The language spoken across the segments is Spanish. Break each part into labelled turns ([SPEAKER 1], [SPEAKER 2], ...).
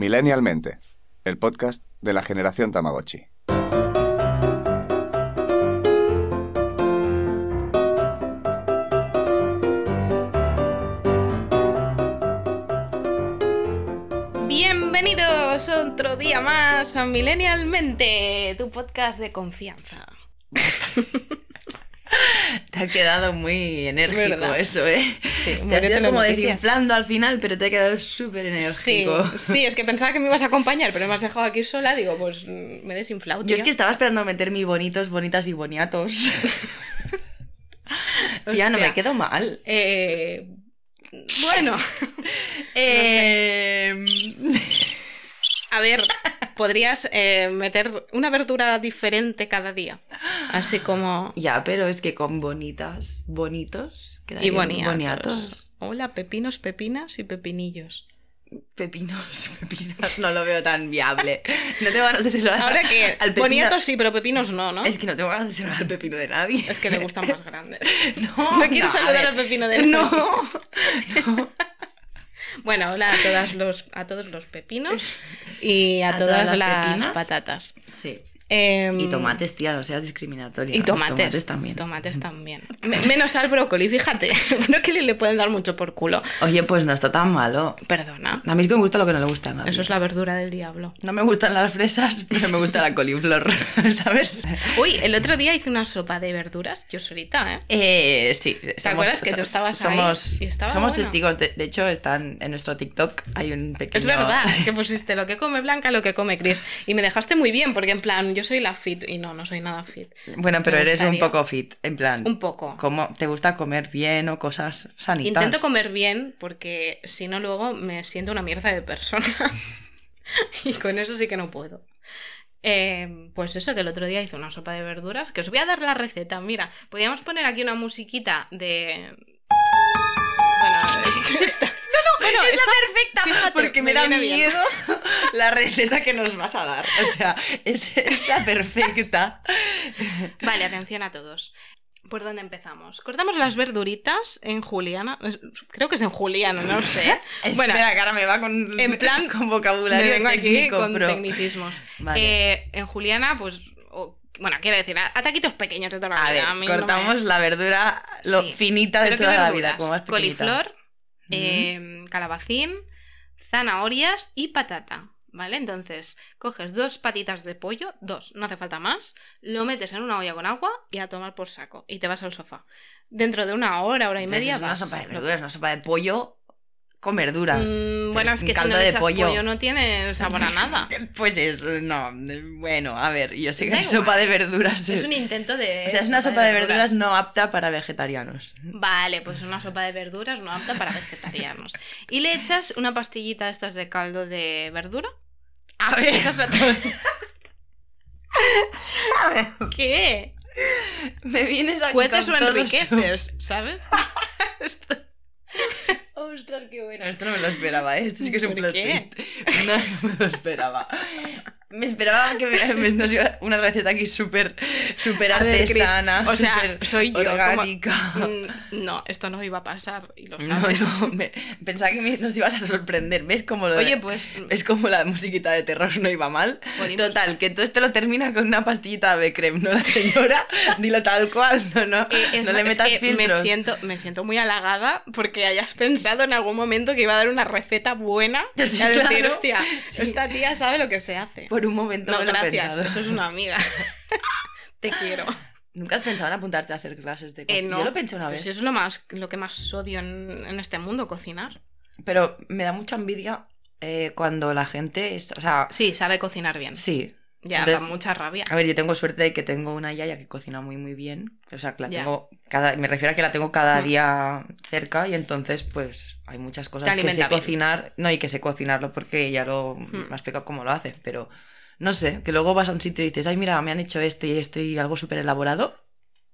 [SPEAKER 1] Millennialmente, el podcast de la generación Tamagotchi.
[SPEAKER 2] Bienvenidos otro día más a Millennialmente, tu podcast de confianza.
[SPEAKER 3] Ha quedado muy enérgico
[SPEAKER 2] ¿Verdad?
[SPEAKER 3] eso, ¿eh?
[SPEAKER 2] Sí,
[SPEAKER 3] te has ido como desinflando al final, pero te ha quedado súper enérgico.
[SPEAKER 2] sí, es que pensaba que me ibas a acompañar, pero me has dejado aquí sola. Digo, pues mm, me he desinflado.
[SPEAKER 3] Yo es que estaba esperando meter mi bonitos, bonitas y boniatos. Tía, no me quedo mal.
[SPEAKER 2] Eh, bueno,
[SPEAKER 3] Eh,
[SPEAKER 2] a ver, podrías eh, meter una verdura diferente cada día. Así como.
[SPEAKER 3] Ya, pero es que con bonitas, bonitos.
[SPEAKER 2] Y boniatos.
[SPEAKER 3] boniatos.
[SPEAKER 2] Hola, pepinos, pepinas y pepinillos.
[SPEAKER 3] Pepinos, pepinas, no lo veo tan viable. No tengo ganas de saludar
[SPEAKER 2] Ahora que
[SPEAKER 3] al pepino.
[SPEAKER 2] boniatos sí, pero pepinos no, ¿no?
[SPEAKER 3] Es que no tengo ganas de saludar al pepino de nadie.
[SPEAKER 2] Es que le gustan más grandes.
[SPEAKER 3] No,
[SPEAKER 2] ¿No quieres
[SPEAKER 3] a
[SPEAKER 2] saludar al pepino de
[SPEAKER 3] No.
[SPEAKER 2] Bueno, hola a, todas los, a todos los pepinos y a,
[SPEAKER 3] ¿A
[SPEAKER 2] todas,
[SPEAKER 3] todas las
[SPEAKER 2] las, patatas.
[SPEAKER 3] Sí.
[SPEAKER 2] Em,
[SPEAKER 3] Y tomates, tía, no seas discriminatoria.
[SPEAKER 2] Y tomates,
[SPEAKER 3] tomates también.
[SPEAKER 2] Tomates también. Me- menos al brócoli, fíjate. No que le, pueden dar mucho por culo.
[SPEAKER 3] Oye, pues no está tan malo.
[SPEAKER 2] Perdona.
[SPEAKER 3] A mí es que me gusta lo que no le gusta a nadie.
[SPEAKER 2] Eso es la verdura del diablo.
[SPEAKER 3] No me gustan las fresas, pero me gusta la coliflor, ¿sabes?
[SPEAKER 2] Uy, el otro día hice una sopa de verduras, yo solita, ¿eh?
[SPEAKER 3] Eh, sí.
[SPEAKER 2] ¿Te acuerdas que tú estabas ahí
[SPEAKER 3] somos,
[SPEAKER 2] y estaba
[SPEAKER 3] somos
[SPEAKER 2] bueno?
[SPEAKER 3] testigos. De, de hecho, están en nuestro TikTok. Hay un pequeño.
[SPEAKER 2] Es verdad, que pusiste lo que come Blanca, lo que come Chris. Y me dejaste muy bien, porque en plan, yo soy la fit y no, no soy nada fit.
[SPEAKER 3] Bueno, pero
[SPEAKER 2] Me
[SPEAKER 3] eres un poco fit. En plan,
[SPEAKER 2] Un poco.
[SPEAKER 3] ¿cómo te gusta comer bien o cosas sanitas?
[SPEAKER 2] Intento comer bien porque si no luego me siento una mierda de persona. y con eso sí que no puedo. Eh, pues eso, que el otro día hice una sopa de verduras, que os voy a dar la receta. Mira, podríamos poner aquí una musiquita de... Está... Bueno,
[SPEAKER 3] es
[SPEAKER 2] está-
[SPEAKER 3] la perfecta,
[SPEAKER 2] fíjate,
[SPEAKER 3] porque me,
[SPEAKER 2] me
[SPEAKER 3] da
[SPEAKER 2] bien.
[SPEAKER 3] miedo la receta que nos vas a dar. O sea, es, es la perfecta.
[SPEAKER 2] Vale, atención a todos. ¿Por dónde empezamos? Cortamos las verduritas en juliana. es- Creo que es en juliano, no sé. Bueno,
[SPEAKER 3] Espera, ahora me va con,
[SPEAKER 2] en plan,
[SPEAKER 3] con
[SPEAKER 2] me
[SPEAKER 3] vocabulario
[SPEAKER 2] aquí
[SPEAKER 3] técnico,
[SPEAKER 2] con
[SPEAKER 3] pro.
[SPEAKER 2] tecnicismos.
[SPEAKER 3] Vale.
[SPEAKER 2] Eh, en juliana, pues... bueno, quiero decir, a- ataquitos pequeños de toda la
[SPEAKER 3] A ver,
[SPEAKER 2] vida. mí no me-
[SPEAKER 3] cortamos la verdura lo
[SPEAKER 2] Sí.
[SPEAKER 3] finita de
[SPEAKER 2] Pero ¿qué
[SPEAKER 3] toda la vida, como más.
[SPEAKER 2] Coliflor, eh, calabacín, zanahorias y patata. ¿Vale? Entonces, coges dos patitas de pollo, dos, no hace falta más, lo metes en una olla con agua y a tomar por saco. Y te vas al sofá. Dentro de una hora, hora y
[SPEAKER 3] Entonces
[SPEAKER 2] media.
[SPEAKER 3] es una
[SPEAKER 2] vas.
[SPEAKER 3] sopa de verduras, una sopa de pollo con verduras.
[SPEAKER 2] Mm, bueno, es que si
[SPEAKER 3] caldo
[SPEAKER 2] no le
[SPEAKER 3] de
[SPEAKER 2] echas
[SPEAKER 3] pollo.
[SPEAKER 2] pollo. no tiene sabor a nada.
[SPEAKER 3] Pues eso, no. Bueno, a ver, yo sé que
[SPEAKER 2] igual.
[SPEAKER 3] sopa de verduras
[SPEAKER 2] Es un intento de.
[SPEAKER 3] O sea, es una sopa de verduras no apta para vegetarianos.
[SPEAKER 2] Vale, pues una sopa de verduras no apta para vegetarianos. Y le echas una pastillita de estas de caldo de verdura.
[SPEAKER 3] A ver,
[SPEAKER 2] es
[SPEAKER 3] a ver,
[SPEAKER 2] ¿Qué?
[SPEAKER 3] me vienes aquí
[SPEAKER 2] Cueces o enriqueces, ¿sabes?
[SPEAKER 3] Ostras, qué bueno. Esto no me lo esperaba, ¿eh? Esto sí que es un
[SPEAKER 2] ¿Por
[SPEAKER 3] plot
[SPEAKER 2] qué?
[SPEAKER 3] twist. No, no me lo esperaba. Me esperaba que me, nos iba una receta aquí súper súper
[SPEAKER 2] A ver, Chris,
[SPEAKER 3] artesana,
[SPEAKER 2] o sea,
[SPEAKER 3] súper
[SPEAKER 2] soy yo, como-
[SPEAKER 3] orgánica.
[SPEAKER 2] Mm, No, esto no iba a pasar y lo
[SPEAKER 3] No,
[SPEAKER 2] sabes.
[SPEAKER 3] no, me- pensaba que me- nos ibas a sorprender. ¿Ves cómo lo de-
[SPEAKER 2] Oye, pues.
[SPEAKER 3] ¿Ves cómo la musiquita de terror no iba mal?
[SPEAKER 2] Ponimos-
[SPEAKER 3] Total, que todo esto lo termina con una pastillita de creme, ¿no? La señora, dilo tal cual, no, no,
[SPEAKER 2] eh, es,
[SPEAKER 3] no le
[SPEAKER 2] es
[SPEAKER 3] metas
[SPEAKER 2] que
[SPEAKER 3] filtros.
[SPEAKER 2] me siento, me siento muy halagada porque hayas pensado en algún momento que iba a dar una receta buena.
[SPEAKER 3] Sí,
[SPEAKER 2] a decir,
[SPEAKER 3] claro.
[SPEAKER 2] hostia,
[SPEAKER 3] Sí.
[SPEAKER 2] esta tía sabe lo que se hace.
[SPEAKER 3] Por un momento
[SPEAKER 2] No,
[SPEAKER 3] me lo
[SPEAKER 2] gracias, eso es una amiga. Te quiero.
[SPEAKER 3] ¿Nunca has pensado en apuntarte a hacer clases de
[SPEAKER 2] Eh,
[SPEAKER 3] cocina?
[SPEAKER 2] no,
[SPEAKER 3] Yo lo pensé una
[SPEAKER 2] pues
[SPEAKER 3] vez.
[SPEAKER 2] es lo, más, lo que más odio en, en este mundo, cocinar.
[SPEAKER 3] Pero me da mucha envidia eh, cuando la gente es... O sea,
[SPEAKER 2] Sí, sabe cocinar bien.
[SPEAKER 3] sí.
[SPEAKER 2] Ya,
[SPEAKER 3] Entonces-
[SPEAKER 2] da mucha rabia.
[SPEAKER 3] A ver, yo tengo suerte de que tengo una yaya que cocina muy, muy bien. O sea, que la
[SPEAKER 2] Ya.
[SPEAKER 3] tengo cada... Me refiero a que la tengo cada
[SPEAKER 2] Mm.
[SPEAKER 3] día cerca y entonces, pues, hay muchas cosas que sé
[SPEAKER 2] bien.
[SPEAKER 3] cocinar. No, y que sé cocinarlo porque ella lo...
[SPEAKER 2] Mm.
[SPEAKER 3] Me ha explicado cómo lo hace, pero... No sé, que luego vas a un sitio y dices, ay, mira, me han hecho este y esto y algo súper elaborado.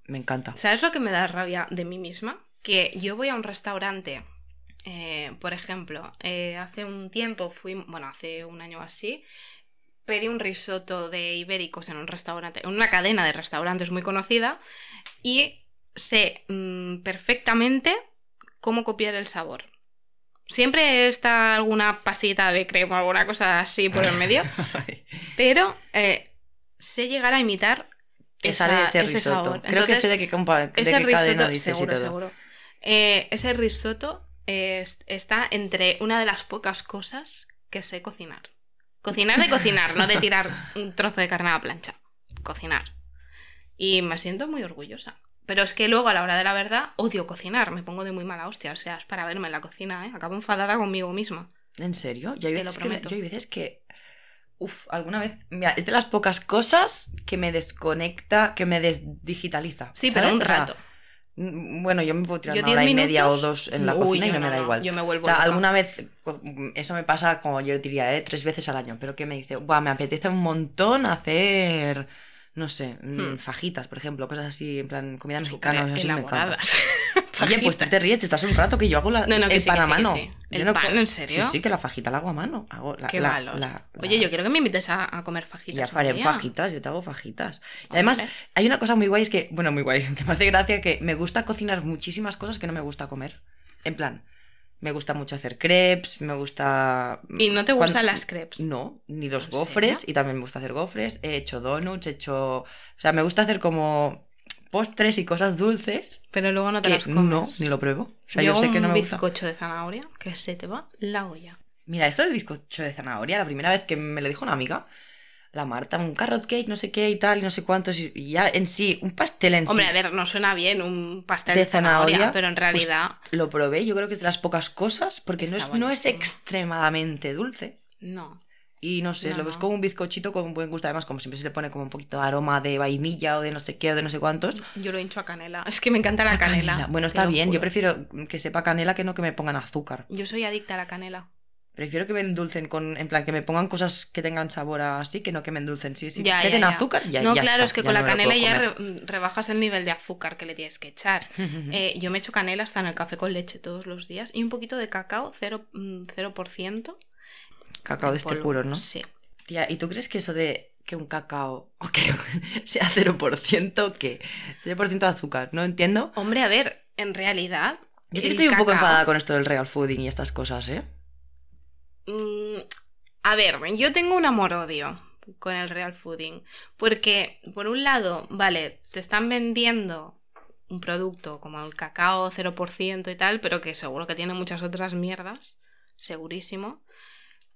[SPEAKER 3] Me encanta.
[SPEAKER 2] ¿Sabes lo que me da rabia de mí misma? Que yo voy a un restaurante, eh, por ejemplo, eh, hace un tiempo fui, bueno, hace un año así, pedí un risotto de ibéricos en un restaurante, en una cadena de restaurantes muy conocida, y sé mm, perfectamente cómo copiar el sabor. Siempre está alguna pastillita de crema o alguna cosa así por el medio. pero eh, sé llegar a imitar
[SPEAKER 3] Que
[SPEAKER 2] esa-
[SPEAKER 3] sale ese
[SPEAKER 2] ese
[SPEAKER 3] risotto.
[SPEAKER 2] sabor.
[SPEAKER 3] Creo que sé de qué, compa- de cadena
[SPEAKER 2] risotto,
[SPEAKER 3] dices
[SPEAKER 2] seguro,
[SPEAKER 3] y todo.
[SPEAKER 2] seguro. Eh, ese risotto es- está entre una de las pocas cosas que sé cocinar. Cocinar de cocinar, no de tirar un trozo de carne a la plancha. Cocinar. Y me siento muy orgullosa. Pero es que luego, a la hora de la verdad, odio cocinar. Me pongo de muy mala hostia. O sea, es para verme en la cocina, ¿eh? Acabo enfadada conmigo misma.
[SPEAKER 3] ¿En serio? Yo hay
[SPEAKER 2] Te lo
[SPEAKER 3] veces que, yo hay veces que... Uf, alguna vez... Mira, es de las pocas cosas que me desconecta, que me desdigitaliza.
[SPEAKER 2] Sí, pero un
[SPEAKER 3] O sea,
[SPEAKER 2] rato.
[SPEAKER 3] mm, bueno, yo me puedo tirar
[SPEAKER 2] Yo
[SPEAKER 3] una
[SPEAKER 2] 10
[SPEAKER 3] hora y media o dos en la
[SPEAKER 2] Uy,
[SPEAKER 3] cocina y no me da igual.
[SPEAKER 2] Yo me vuelvo
[SPEAKER 3] O sea,
[SPEAKER 2] loca.
[SPEAKER 3] alguna vez, pues, eso me pasa como yo diría, ¿eh? tres veces al año, pero que me dice, Buah, me apetece un montón hacer, no sé, mm,
[SPEAKER 2] Hmm.
[SPEAKER 3] fajitas, por ejemplo, cosas así, en plan comida mexicana, así me encanta. Oye, pues tú te ríes, te estás un rato que yo hago la,
[SPEAKER 2] No, no,
[SPEAKER 3] el
[SPEAKER 2] sí,
[SPEAKER 3] pan a mano.
[SPEAKER 2] sí.
[SPEAKER 3] Yo
[SPEAKER 2] ¿El
[SPEAKER 3] no
[SPEAKER 2] pan, en serio?
[SPEAKER 3] Sí, sí, que la fajita la hago a mano. Hago la,
[SPEAKER 2] Qué
[SPEAKER 3] la-
[SPEAKER 2] Oye, yo quiero que me invites a, a comer fajitas.
[SPEAKER 3] Ya faré fajitas, yo te hago fajitas. Y además, hay una cosa muy guay, es que, bueno, muy guay, que me hace gracia que me gusta cocinar muchísimas cosas que no me gusta comer. En plan, me gusta mucho hacer crepes, me gusta...
[SPEAKER 2] ¿Y no te gustan las crepes?
[SPEAKER 3] No, ni los
[SPEAKER 2] ¿En
[SPEAKER 3] gofres,
[SPEAKER 2] serio?
[SPEAKER 3] y también me gusta hacer gofres. He hecho donuts, he hecho... O sea, me gusta hacer como postres y cosas dulces
[SPEAKER 2] Pero luego no te las comes.
[SPEAKER 3] no, ni lo pruebo. O sea,
[SPEAKER 2] yo
[SPEAKER 3] yo sé que no
[SPEAKER 2] un
[SPEAKER 3] me gusta.
[SPEAKER 2] bizcocho de zanahoria que se te va la olla.
[SPEAKER 3] Mira, esto del bizcocho de zanahoria, la primera vez que me lo dijo una amiga, la Marta, un carrot cake, no sé qué y tal, y no sé cuántos, y ya en sí, un pastel en
[SPEAKER 2] Hombre,
[SPEAKER 3] sí,
[SPEAKER 2] a ver, no suena bien un pastel
[SPEAKER 3] De
[SPEAKER 2] de, zanahoria,
[SPEAKER 3] zanahoria,
[SPEAKER 2] pero en
[SPEAKER 3] pues,
[SPEAKER 2] realidad
[SPEAKER 3] lo probé, yo creo que es de las pocas cosas, porque no es, no es extremadamente dulce.
[SPEAKER 2] no.
[SPEAKER 3] Y no sé,
[SPEAKER 2] No,
[SPEAKER 3] lo ves
[SPEAKER 2] no.
[SPEAKER 3] como un bizcochito con un buen gusto, además, como siempre se le pone como un poquito de aroma de vainilla o de no sé qué o de no sé cuántos.
[SPEAKER 2] Yo lo hincho a canela. Es que me encanta la,
[SPEAKER 3] La
[SPEAKER 2] canela.
[SPEAKER 3] Bueno, está bien, yo prefiero que sepa canela que no que me pongan azúcar.
[SPEAKER 2] Yo soy adicta a la canela.
[SPEAKER 3] Prefiero que me endulcen con, en plan, que me pongan cosas que tengan sabor así, que no que me endulcen. Sí, sí,
[SPEAKER 2] Ya,
[SPEAKER 3] que
[SPEAKER 2] ya, ya.
[SPEAKER 3] azúcar, ya
[SPEAKER 2] no,
[SPEAKER 3] ya
[SPEAKER 2] claro,
[SPEAKER 3] está,
[SPEAKER 2] es que con la canela ya re- rebajas el nivel de azúcar que le tienes que echar. Eh, yo me echo canela hasta en el café con leche todos los días y un poquito de cacao, 0%. mm, 0%
[SPEAKER 3] Cacao de este
[SPEAKER 2] polvo.
[SPEAKER 3] puro, ¿no?
[SPEAKER 2] Sí.
[SPEAKER 3] Tía, ¿y tú crees que eso de que un cacao o que sea 0% que 0% de azúcar? No entiendo.
[SPEAKER 2] Hombre, a ver, en realidad.
[SPEAKER 3] Yo sí que estoy un poco enfadada con esto del real fooding y estas cosas, ¿eh?
[SPEAKER 2] Mm, a ver, yo tengo un amor-odio con el real fooding. Porque, por un lado, vale, te están vendiendo un producto como el cacao 0% y tal, pero que seguro que tiene muchas otras mierdas. Segurísimo.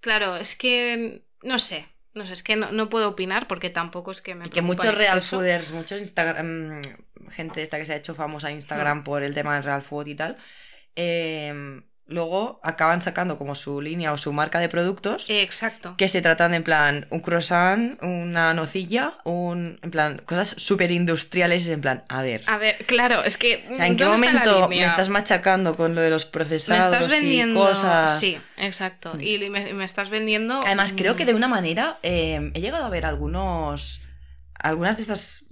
[SPEAKER 2] Claro, es que. No sé. No sé, es que no, no puedo opinar porque tampoco es que me.
[SPEAKER 3] Y que muchos real fooders, muchos Instagram, gente esta que se ha hecho famosa en Instagram por el tema del real food y tal, eh, luego acaban sacando como su línea o su marca de productos
[SPEAKER 2] Exacto.
[SPEAKER 3] que se tratan de, en plan un croissant, una nocilla, un en plan cosas súper industriales en plan, a ver,
[SPEAKER 2] A ver, claro, es que.
[SPEAKER 3] o sea, ¿en qué
[SPEAKER 2] ¿dónde está la
[SPEAKER 3] momento me estás machacando con lo de los
[SPEAKER 2] Me
[SPEAKER 3] procesados
[SPEAKER 2] estás vendiendo.
[SPEAKER 3] y cosas?
[SPEAKER 2] Sí, exacto.
[SPEAKER 3] Mm.
[SPEAKER 2] Y me, me estás vendiendo.
[SPEAKER 3] Además, creo que
[SPEAKER 2] mm,
[SPEAKER 3] de una manera eh, he llegado a ver algunos. Algunas de estas.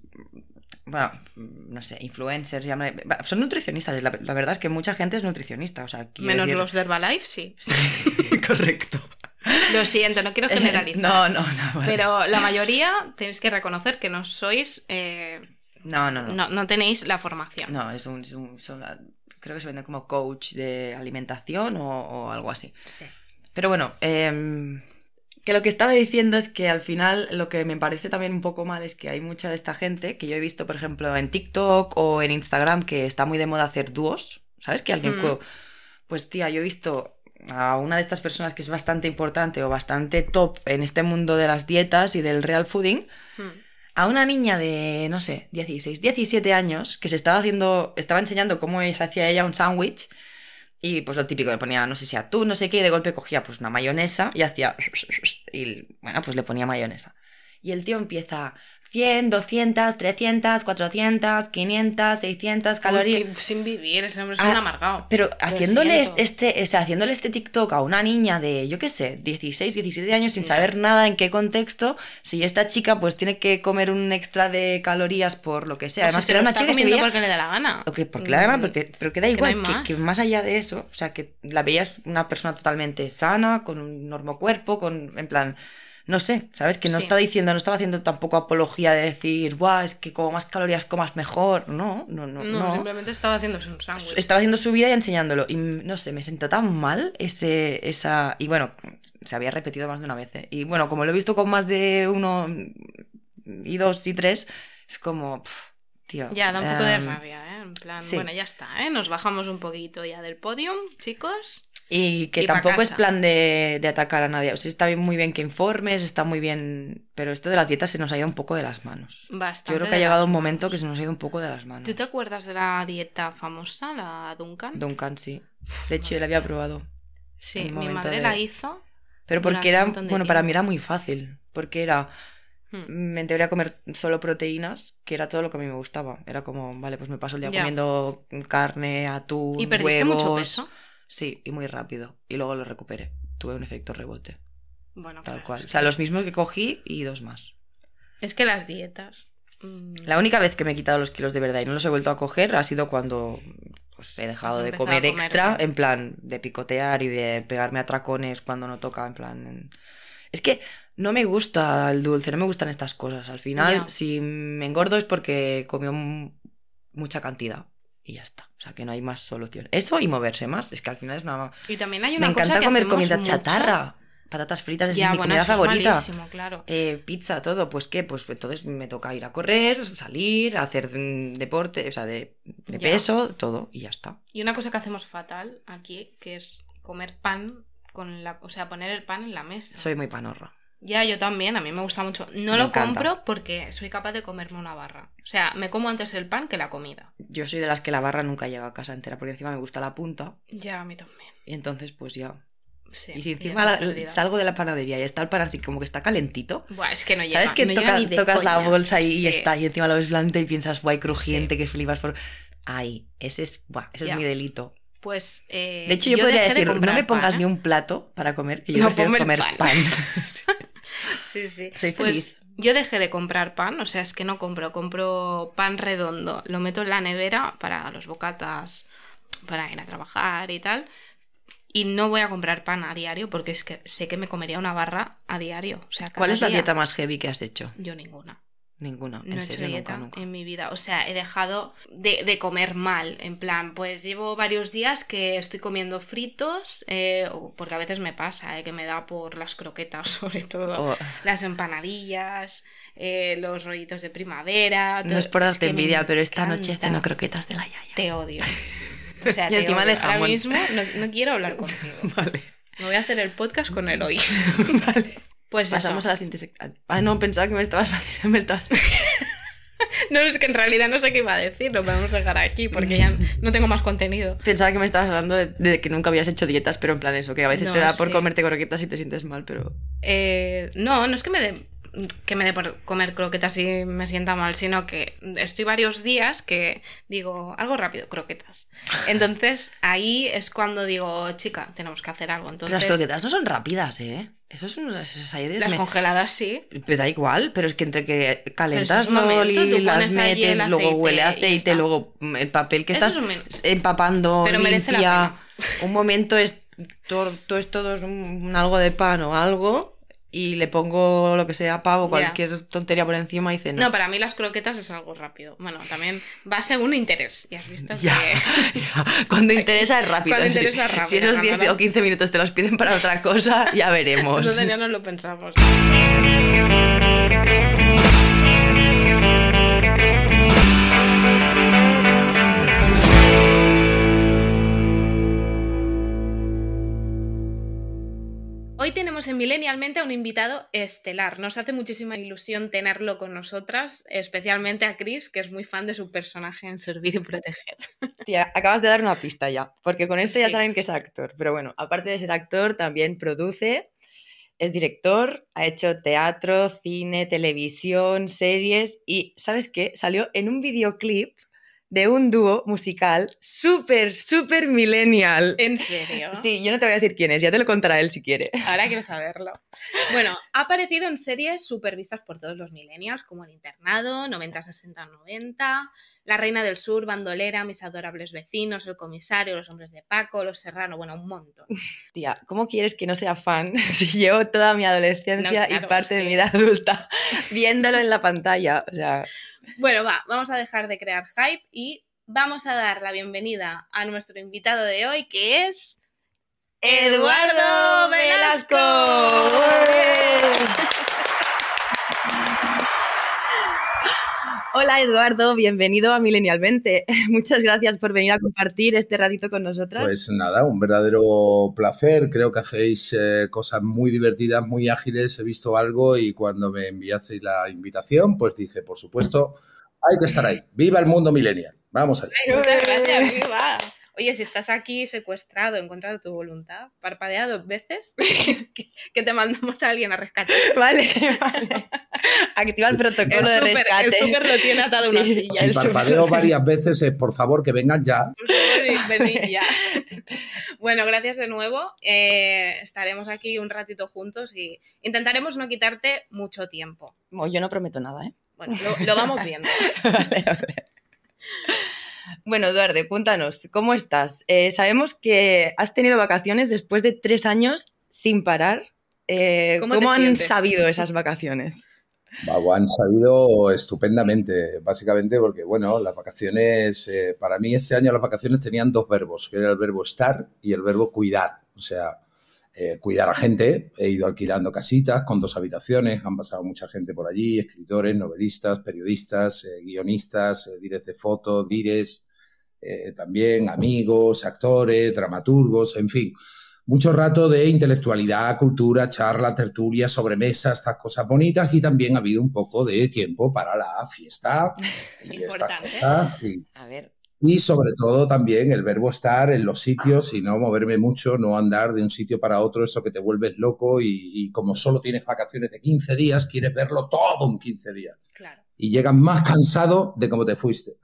[SPEAKER 3] Bueno, no sé, influencers, llámale- son nutricionistas. La, la verdad es que mucha gente es nutricionista. O sea,
[SPEAKER 2] Menos
[SPEAKER 3] decir-
[SPEAKER 2] los de Herbalife, sí.
[SPEAKER 3] Sí, correcto.
[SPEAKER 2] Lo siento, no quiero generalizar.
[SPEAKER 3] No, no, no. vale.
[SPEAKER 2] Pero la mayoría tenéis que reconocer que no sois. eh,
[SPEAKER 3] No, no, no.
[SPEAKER 2] no, no tenéis la formación.
[SPEAKER 3] No, es un. es un- son- creo que se vende como coach de alimentación o, o algo así.
[SPEAKER 2] Sí.
[SPEAKER 3] Pero bueno, em, que lo que estaba diciendo es que al final lo que me parece también un poco mal es que hay mucha de esta gente que yo he visto, por ejemplo, en TikTok o en Instagram que está muy de moda hacer dúos. ¿Sabes? Que alguien.
[SPEAKER 2] Mm.
[SPEAKER 3] Pues tía, yo he visto a una de estas personas que es bastante importante o bastante top en este mundo de las dietas y del real fooding.
[SPEAKER 2] Hmm.
[SPEAKER 3] A una niña de, no sé, 16, 17 años que se estaba haciendo, estaba enseñando cómo se hacía ella un sándwich y pues lo típico, le ponía, no sé si atún, no sé qué, y de golpe cogía pues una mayonesa y hacía, y bueno, pues le ponía mayonesa. Y el tío empieza 100, 200, 300, 400, 500, 600 calorías.
[SPEAKER 2] Uy, sin vivir, ese hombre es
[SPEAKER 3] Ah,
[SPEAKER 2] un amargado.
[SPEAKER 3] Pero haciéndole
[SPEAKER 2] siento.
[SPEAKER 3] este, o sea, haciéndole este TikTok a una niña de, yo qué sé, 16, 17 años sin saber nada en qué contexto, si esta chica pues tiene que comer un extra de calorías por lo que sea.
[SPEAKER 2] O
[SPEAKER 3] Además,
[SPEAKER 2] si
[SPEAKER 3] era
[SPEAKER 2] lo
[SPEAKER 3] una
[SPEAKER 2] está
[SPEAKER 3] chica que se
[SPEAKER 2] comiendo
[SPEAKER 3] veía...
[SPEAKER 2] porque le da la gana.
[SPEAKER 3] o que porque la gana,
[SPEAKER 2] Mm,
[SPEAKER 3] porque, pero que da
[SPEAKER 2] que no
[SPEAKER 3] igual, que,
[SPEAKER 2] más.
[SPEAKER 3] que más allá de eso, o sea, que la veías una persona totalmente sana, con un normo cuerpo, con, en plan, no sé, ¿sabes? Que no
[SPEAKER 2] Sí.
[SPEAKER 3] estaba diciendo, no estaba haciendo tampoco apología de decir, guau, es que como más calorías comas mejor. No, no, no.
[SPEAKER 2] No,
[SPEAKER 3] no.
[SPEAKER 2] simplemente estaba haciéndose un sándwich.
[SPEAKER 3] Estaba haciendo su vida y enseñándolo. Y no sé, me sentó tan mal ese, esa. Y bueno, se había repetido más de una vez. ¿eh? Y bueno, como lo he visto con más de uno y dos y tres, es como. pf, tío.
[SPEAKER 2] Ya, da un poco de
[SPEAKER 3] em,
[SPEAKER 2] rabia, ¿eh? En plan,
[SPEAKER 3] sí.
[SPEAKER 2] bueno, ya está, ¿eh? Nos bajamos un poquito ya del podium, chicos.
[SPEAKER 3] Y que
[SPEAKER 2] Y
[SPEAKER 3] tampoco es plan de, de atacar a nadie. O sea, está bien, muy bien que informes, está muy bien. Pero esto de las dietas se nos ha ido un poco de las manos.
[SPEAKER 2] Bastante.
[SPEAKER 3] Yo creo que ha llegado un momento que se nos ha ido un poco de las manos.
[SPEAKER 2] ¿Tú te acuerdas de la dieta famosa, la Duncan?
[SPEAKER 3] Duncan, sí. De hecho, yo la había probado.
[SPEAKER 2] sí, mi madre
[SPEAKER 3] de-
[SPEAKER 2] la hizo.
[SPEAKER 3] Pero porque era. Bueno, para mí era muy fácil. Porque era.
[SPEAKER 2] Hmm.
[SPEAKER 3] mm, En teoría, comer solo proteínas, que era todo lo que a mí me gustaba. Era como, vale, pues me paso el día
[SPEAKER 2] Ya.
[SPEAKER 3] comiendo carne, atún.
[SPEAKER 2] ¿Y perdiste
[SPEAKER 3] huevos.
[SPEAKER 2] mucho peso?
[SPEAKER 3] Sí, y muy rápido. Y luego lo recuperé. Tuve un efecto rebote.
[SPEAKER 2] Bueno,
[SPEAKER 3] Tal
[SPEAKER 2] claro,
[SPEAKER 3] cual.
[SPEAKER 2] es
[SPEAKER 3] O sea, los mismos que cogí y dos más.
[SPEAKER 2] Es que las dietas. mm,
[SPEAKER 3] La única vez que me he quitado los kilos de verdad y no los he vuelto a coger ha sido cuando pues, he dejado de comer extra, en plan de picotear y de pegarme a tracones cuando no toca, en plan... en- Es que no me gusta el dulce, no me gustan estas cosas. Al final, si me engordo es porque comió mucha cantidad y ya está. O sea, que no hay más solución. Eso y moverse más. Es que al final es una...
[SPEAKER 2] Y también hay
[SPEAKER 3] Me
[SPEAKER 2] una cosa
[SPEAKER 3] encanta
[SPEAKER 2] que
[SPEAKER 3] comer comida
[SPEAKER 2] mucho.
[SPEAKER 3] chatarra. Patatas fritas es
[SPEAKER 2] Ya,
[SPEAKER 3] mi
[SPEAKER 2] bueno,
[SPEAKER 3] comida favorita.
[SPEAKER 2] malísimo, claro.
[SPEAKER 3] Eh, pizza, todo, pues qué, pues entonces me toca ir a correr, salir, hacer deporte, o sea, de, de peso, todo, y ya está.
[SPEAKER 2] Y una cosa que hacemos fatal aquí, que es comer pan con la, o sea, poner el pan en la mesa.
[SPEAKER 3] Soy muy panorra.
[SPEAKER 2] Ya, yo también, a mí me gusta mucho. No
[SPEAKER 3] Me
[SPEAKER 2] lo
[SPEAKER 3] encanta.
[SPEAKER 2] compro porque soy capaz de comerme una barra. O sea, me como antes el pan que la comida.
[SPEAKER 3] Yo soy de las que la barra nunca llega a casa entera, porque encima me gusta la punta,
[SPEAKER 2] Ya, a mí también.
[SPEAKER 3] y entonces pues ya.
[SPEAKER 2] Sí,
[SPEAKER 3] y si encima la- salgo de la panadería y está el pan así como que está calentito,
[SPEAKER 2] Buah, es que no llega.
[SPEAKER 3] ¿sabes que
[SPEAKER 2] no
[SPEAKER 3] toca-
[SPEAKER 2] ni
[SPEAKER 3] tocas la bolsa y, y está, y encima lo ves blando y piensas, guay, crujiente, que flipas por... Ay, ese es, buah, ese
[SPEAKER 2] Ya.
[SPEAKER 3] es mi delito.
[SPEAKER 2] Pues. eh,
[SPEAKER 3] De hecho, yo, podría
[SPEAKER 2] dejé de
[SPEAKER 3] decir, no me pongas
[SPEAKER 2] pan, ¿eh?
[SPEAKER 3] ni un plato para comer, que yo
[SPEAKER 2] No,
[SPEAKER 3] prefiero comer
[SPEAKER 2] pan.
[SPEAKER 3] pan.
[SPEAKER 2] Sí, sí.
[SPEAKER 3] Soy
[SPEAKER 2] Pues yo dejé de comprar pan, o sea, es que no compro, compro pan redondo, lo meto en la nevera para los bocatas, para ir a trabajar y tal. Y no voy a comprar pan a diario porque es que sé que me comería una barra a diario. O sea,
[SPEAKER 3] ¿Cuál es la
[SPEAKER 2] día.
[SPEAKER 3] dieta más heavy que has hecho?
[SPEAKER 2] Yo ninguna.
[SPEAKER 3] Ninguna,
[SPEAKER 2] No
[SPEAKER 3] en
[SPEAKER 2] he hecho
[SPEAKER 3] serio,
[SPEAKER 2] dieta
[SPEAKER 3] nunca, nunca.
[SPEAKER 2] en mi vida. O sea, he dejado de, de comer mal. En plan, pues llevo varios días que estoy comiendo fritos, eh, porque a veces me pasa, eh, que me da por las croquetas, sobre todo.
[SPEAKER 3] O-
[SPEAKER 2] Las empanadillas, eh, los rollitos de primavera.
[SPEAKER 3] no es por darte
[SPEAKER 2] que
[SPEAKER 3] envidia, pero esta noche ceno croquetas de la yaya.
[SPEAKER 2] Te odio. O sea,
[SPEAKER 3] Y
[SPEAKER 2] te
[SPEAKER 3] encima
[SPEAKER 2] odio.
[SPEAKER 3] de
[SPEAKER 2] Ahora mismo no, no quiero hablar contigo.
[SPEAKER 3] Vale.
[SPEAKER 2] Me voy a hacer el podcast con él hoy.
[SPEAKER 3] vale.
[SPEAKER 2] Pues
[SPEAKER 3] Pasamos
[SPEAKER 2] eso.
[SPEAKER 3] a la siguiente. Ah, no, pensaba que me estabas haciendo. Me estabas...
[SPEAKER 2] No, es que en realidad no sé qué iba a decir, lo podemos dejar aquí porque ya no tengo más contenido.
[SPEAKER 3] Pensaba que me estabas hablando de, de que nunca habías hecho dietas, pero en plan eso, que a veces
[SPEAKER 2] No,
[SPEAKER 3] te da por comerte croquetas y te sientes mal, pero.
[SPEAKER 2] Eh, no, no es que me dé que me dé por comer croquetas y me sienta mal, sino que estoy varios días que digo, algo rápido, croquetas. Entonces ahí es cuando digo, chica, tenemos que hacer algo.
[SPEAKER 3] Pero
[SPEAKER 2] Entonces,
[SPEAKER 3] las croquetas no son rápidas, ¿eh? Eso es un. Esas ahí de
[SPEAKER 2] las
[SPEAKER 3] me-
[SPEAKER 2] congeladas sí.
[SPEAKER 3] Me da igual, pero es que entre que calentas
[SPEAKER 2] un momento,
[SPEAKER 3] las metes, luego huele a aceite, luego mm, el papel que
[SPEAKER 2] Eso
[SPEAKER 3] estás
[SPEAKER 2] es
[SPEAKER 3] empapando,
[SPEAKER 2] Pero merece la.
[SPEAKER 3] Un momento es todo, todo es todo es un algo de pan o algo y le pongo lo que sea pavo, cualquier tontería por encima y ceno.
[SPEAKER 2] No, para mí las croquetas es algo rápido. Bueno, también va según interés. Ya has visto que...
[SPEAKER 3] ya. Cuando interesa es rápido.
[SPEAKER 2] Cuando interesa es rápido,
[SPEAKER 3] Si esos 10
[SPEAKER 2] ¿no?
[SPEAKER 3] o 15 minutos te los piden para otra cosa, ya veremos.
[SPEAKER 2] Entonces ya no lo pensamos. Hoy tenemos en Millennialmente a un invitado estelar. Nos hace muchísima ilusión tenerlo con nosotras, especialmente a Chris, que es muy fan de su personaje en Servir y Proteger.
[SPEAKER 3] Tía, acabas de dar una pista ya, porque con esto ya saben que es actor. Pero bueno, aparte de ser actor, también produce, es director, ha hecho teatro, cine, televisión, series y, ¿sabes qué? Salió en un videoclip de un dúo musical súper, súper millennial.
[SPEAKER 2] ¿En serio?
[SPEAKER 3] Sí, yo no te voy a decir quién es, ya te lo contará él si quiere.
[SPEAKER 2] Ahora quiero saberlo. Bueno, ha aparecido en series súper vistas por todos los millennials, como El Internado, 90, 60, 90, La Reina del Sur, Bandolera, Mis Adorables Vecinos, El Comisario, Los Hombres de Paco, Los Serrano, bueno, un montón.
[SPEAKER 3] Tía, ¿cómo quieres que no sea fan si llevo toda mi adolescencia
[SPEAKER 2] No, claro,
[SPEAKER 3] y parte de mi vida adulta viéndolo en la pantalla? O sea,
[SPEAKER 2] Bueno, va, vamos a dejar de crear hype y vamos a dar la bienvenida a nuestro invitado de hoy, que es Eduardo Velasco.
[SPEAKER 3] Hola Eduardo, bienvenido a Milenialmente. Muchas gracias por venir a compartir este ratito con nosotras.
[SPEAKER 4] Pues nada, un verdadero placer. Creo que hacéis eh, cosas muy divertidas, muy ágiles. He visto algo y cuando me enviasteis la invitación, pues dije, por supuesto, hay que estar ahí. ¡Viva el mundo millennial! Vamos allá.
[SPEAKER 2] Muchas gracias, viva. Oye, si estás aquí secuestrado en contra de tu voluntad, parpadea dos veces, que, que te mandamos a alguien a rescatar.
[SPEAKER 3] Vale, vale. Activa el protocolo de
[SPEAKER 2] El súper,
[SPEAKER 3] rescate.
[SPEAKER 2] el súper lo tiene atado a una
[SPEAKER 3] Sí,
[SPEAKER 2] silla.
[SPEAKER 4] Si
[SPEAKER 3] el
[SPEAKER 4] parpadeo varias veces, es por favor que vengan ya.
[SPEAKER 2] Por favor, venid ya. Bueno, gracias de nuevo. Eh, estaremos aquí un ratito juntos y intentaremos no quitarte mucho tiempo.
[SPEAKER 3] Yo no prometo nada, ¿eh?
[SPEAKER 2] Bueno, lo, lo vamos viendo.
[SPEAKER 3] Vale, vale. Bueno, Eduardo, cuéntanos, ¿cómo estás? Eh, sabemos que has tenido vacaciones después de tres años sin parar. Eh,
[SPEAKER 2] ¿Cómo
[SPEAKER 3] ¿Cómo,
[SPEAKER 2] te
[SPEAKER 3] han
[SPEAKER 2] sientes?
[SPEAKER 3] sabido esas vacaciones?
[SPEAKER 4] Han sabido estupendamente, básicamente porque, bueno, las vacaciones, eh, para mí este año las vacaciones tenían dos verbos, que era el verbo estar y el verbo cuidar. O sea, eh, cuidar a gente, he ido alquilando casitas con dos habitaciones, han pasado mucha gente por allí, escritores, novelistas, periodistas, eh, guionistas, eh, dires de foto, dires, eh, también amigos, actores, dramaturgos, en fin. Mucho rato de intelectualidad, cultura, charla, tertulia, sobremesa, estas cosas bonitas. Y también ha habido un poco de tiempo para la fiesta. Y estas
[SPEAKER 2] Importante.
[SPEAKER 4] cosas, sí.
[SPEAKER 3] A ver,
[SPEAKER 4] Y sobre todo también el verbo estar en los sitios y no moverme mucho, no andar de un sitio para otro, eso que te vuelves loco y, y como solo tienes vacaciones de 15 días, quieres verlo todo en 15 días
[SPEAKER 2] Claro.
[SPEAKER 4] y llegas más cansado de cómo te fuiste.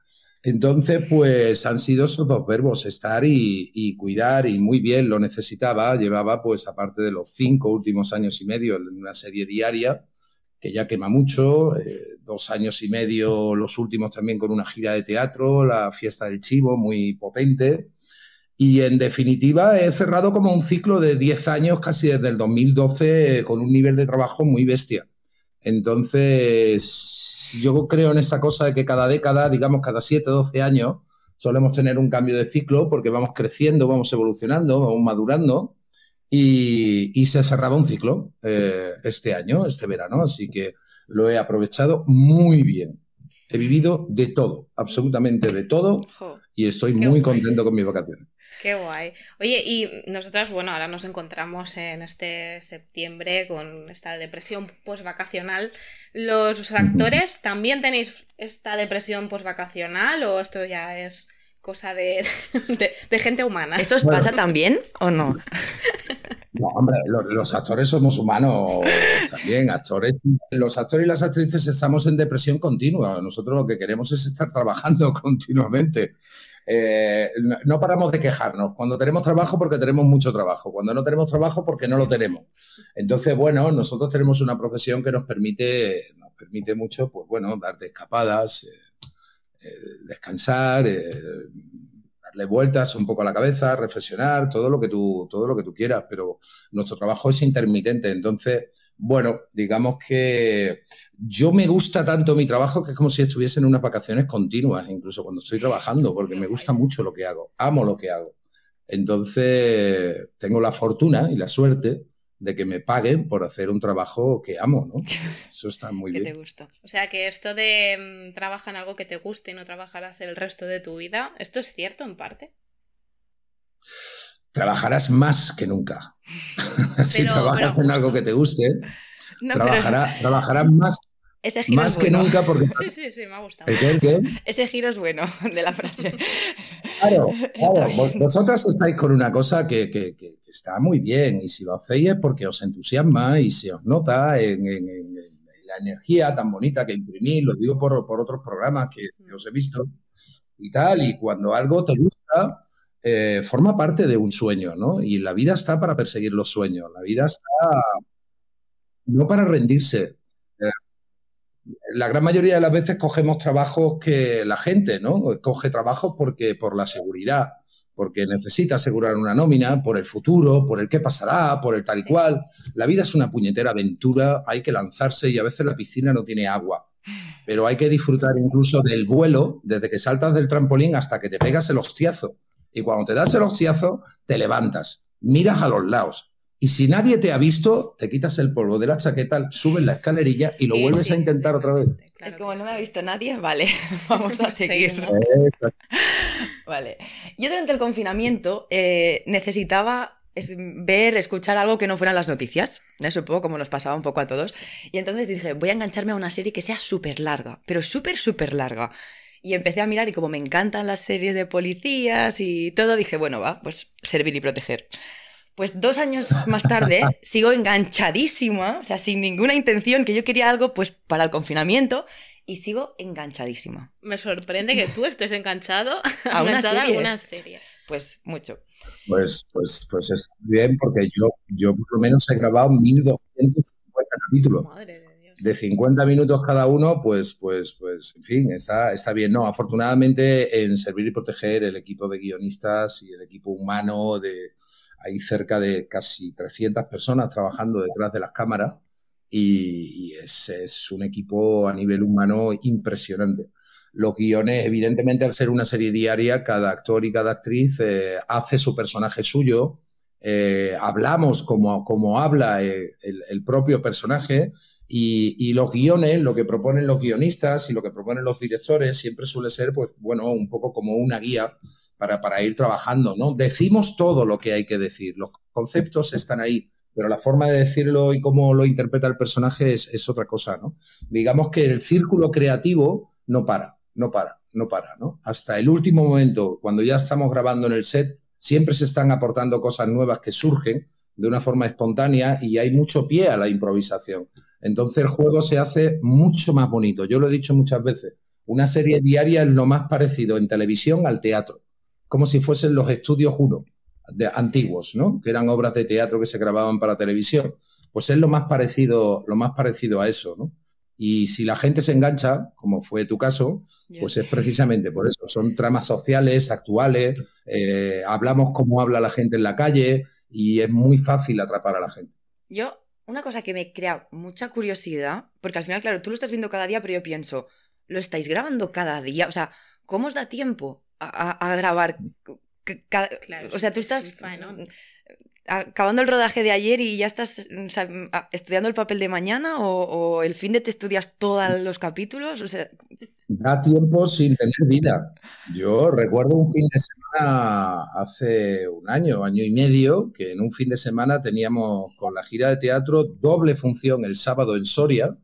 [SPEAKER 4] Entonces, pues han sido esos dos verbos, estar y, y cuidar, y muy bien, lo necesitaba. Llevaba, pues, aparte de los cinco últimos años y medio en una serie diaria, que ya quema mucho, eh, dos años y medio, los últimos también con una gira de teatro, la fiesta del chivo, muy potente. Y en definitiva, he cerrado como un ciclo de 10 años, casi desde el 2012, eh, con un nivel de trabajo muy bestia. Entonces, yo creo en esta cosa de que cada década, digamos cada 7, 12 años, solemos tener un cambio de ciclo porque vamos creciendo, vamos evolucionando, vamos madurando. Y, y se cerraba un ciclo eh, este año, este verano, así que lo he aprovechado muy bien. He vivido de todo, absolutamente de todo, y estoy muy contento con mis vacaciones.
[SPEAKER 2] qué guay. Oye, y nosotras, bueno, ahora nos encontramos en este septiembre con esta depresión postvacacional. ¿Los actores también tenéis esta depresión postvacacional o esto ya es cosa de, de- de gente humana?
[SPEAKER 3] ¿eso os
[SPEAKER 4] Bueno.
[SPEAKER 3] pasa también o no?
[SPEAKER 4] No, hombre, lo- los, actores somos humanos también, actores. Los actores y las actrices estamos en depresión continua. Nosotros lo que queremos es estar trabajando continuamente. Eh, no, paramos de quejarnos. Cuando tenemos trabajo, porque tenemos mucho trabajo. Cuando no tenemos trabajo, porque no lo tenemos. Entonces, bueno, nosotros tenemos una profesión que nos permite, nos permite mucho, pues bueno, darte escapadas, eh, eh, descansar, darle vueltas un poco a la cabeza, reflexionar, todo lo que tú, todo lo que tú quieras, pero nuestro trabajo es intermitente. Entonces, bueno, digamos que yo me gusta tanto mi trabajo que es como si estuviese en unas vacaciones continuas, incluso cuando estoy trabajando, porque me gusta mucho lo que hago, amo lo que hago. Entonces, tengo la fortuna y la suerte de que me paguen por hacer un trabajo que amo, ¿no? Eso está muy
[SPEAKER 3] Que te
[SPEAKER 4] bien.
[SPEAKER 3] gusta.
[SPEAKER 2] O sea, que esto de mm, trabaja en algo que te guste y no trabajarás el resto de tu vida, ¿esto es cierto en parte?
[SPEAKER 4] Trabajarás más que nunca. si
[SPEAKER 2] Pero-
[SPEAKER 4] trabajas
[SPEAKER 2] pero
[SPEAKER 4] en algo que te guste,
[SPEAKER 3] No, pero
[SPEAKER 4] trabajará, trabarás más,
[SPEAKER 3] ese giro
[SPEAKER 4] más
[SPEAKER 3] es
[SPEAKER 4] que
[SPEAKER 3] bueno.
[SPEAKER 4] nunca porque...
[SPEAKER 2] Sí, sí, sí, me ha gustado.
[SPEAKER 4] ¿El qué? ¿El qué?
[SPEAKER 3] Ese giro es bueno de la frase.
[SPEAKER 4] Claro, claro. Vosotras estáis con una cosa que, que- que- que está muy bien y si lo hacéis es porque os entusiasma y se os nota en, en- en- en la energía tan bonita que imprimís, lo digo por, por otros programas que, que os he visto. y tal, y cuando algo te gusta, eh, forma parte de un sueño, ¿no? Y la vida está para perseguir los sueños, la vida está no para rendirse. La gran mayoría de las veces cogemos trabajos que la gente, ¿no? Coge trabajos porque por la seguridad, porque necesita asegurar una nómina, por el futuro, por el qué pasará, por el tal y cual. La vida es una puñetera aventura, hay que lanzarse y a veces la piscina no tiene agua. Pero hay que disfrutar incluso del vuelo, desde que saltas del trampolín hasta que te pegas el hostiazo. Y cuando te das el hostiazo, te levantas, miras a los lados. Y si nadie te ha visto, te quitas el polvo de la chaqueta, subes la escalerilla y lo vuelves a intentar otra vez.
[SPEAKER 3] es como no me ha visto nadie, vale, vamos a seguir. vale. Yo durante el confinamiento eh, necesitaba ver, escuchar algo que no fueran las noticias. Eso un poco como nos pasaba un poco a todos. Y entonces dije, voy a engancharme a una serie que sea súper larga, pero súper, súper larga. Y empecé a mirar y como me encantan las series de policías y todo, dije, bueno, va, pues servir y proteger. Pues dos años más tarde sigo enganchadísima, o sea, sin ninguna intención, que yo quería algo pues para el confinamiento y sigo enganchadísima.
[SPEAKER 2] Me sorprende que tú estés enganchado a una serie. alguna serie.
[SPEAKER 3] Pues mucho.
[SPEAKER 4] Pues, pues, pues es bien porque yo, yo por lo menos he grabado 1250 capítulos. Madre de 50 minutos cada uno, pues, pues, pues, en fin, está, está bien. No, afortunadamente en Servir y Proteger el equipo de guionistas y el equipo humano de, hay cerca de casi 300 personas trabajando detrás de las cámaras y, es, es, un equipo a nivel humano impresionante. Los guiones, evidentemente, al ser una serie diaria, cada actor y cada actriz eh, hace su personaje suyo. Eh, hablamos como, como habla eh, el propio personaje y, los guiones, lo que proponen los guionistas y lo que proponen los directores siempre suele ser, pues, bueno, un poco como una guía para, ir trabajando, ¿no? Decimos todo lo que hay que decir, los conceptos están ahí, pero la forma de decirlo y cómo lo interpreta el personaje es, es otra cosa, ¿no? Digamos que el círculo creativo no para, no para, no para, ¿no? Hasta el último momento, cuando ya estamos grabando en el set, siempre se están aportando cosas nuevas que surgen de una forma espontánea y hay mucho pie a la improvisación. Entonces el juego se hace mucho más bonito. Yo lo he dicho muchas veces. Una serie diaria es lo más parecido en televisión al teatro, como si fuesen los estudios uno de, antiguos, ¿no? Que eran obras de teatro que se grababan para televisión. Pues es lo más parecido, lo más parecido a eso, ¿no? Y si la gente se engancha, como fue tu caso, pues es precisamente por eso. Son tramas sociales, actuales, eh, hablamos como habla la gente en la calle y es muy fácil atrapar a la gente.
[SPEAKER 3] Yo una cosa que me crea mucha curiosidad, porque al final, claro, tú lo estás viendo cada día, pero yo pienso, ¿lo estáis grabando cada día? O sea, ¿cómo os da tiempo a, grabar? Cada... o sea, tú estás acabando el rodaje de ayer y ya estás estudiando el papel de mañana o, el fin de te estudias todos los capítulos. O sea...
[SPEAKER 4] Da tiempo sin tener vida. Yo recuerdo un fin de semana hace un año, año y medio, que en un fin de semana teníamos con la gira de teatro doble función el sábado en Soria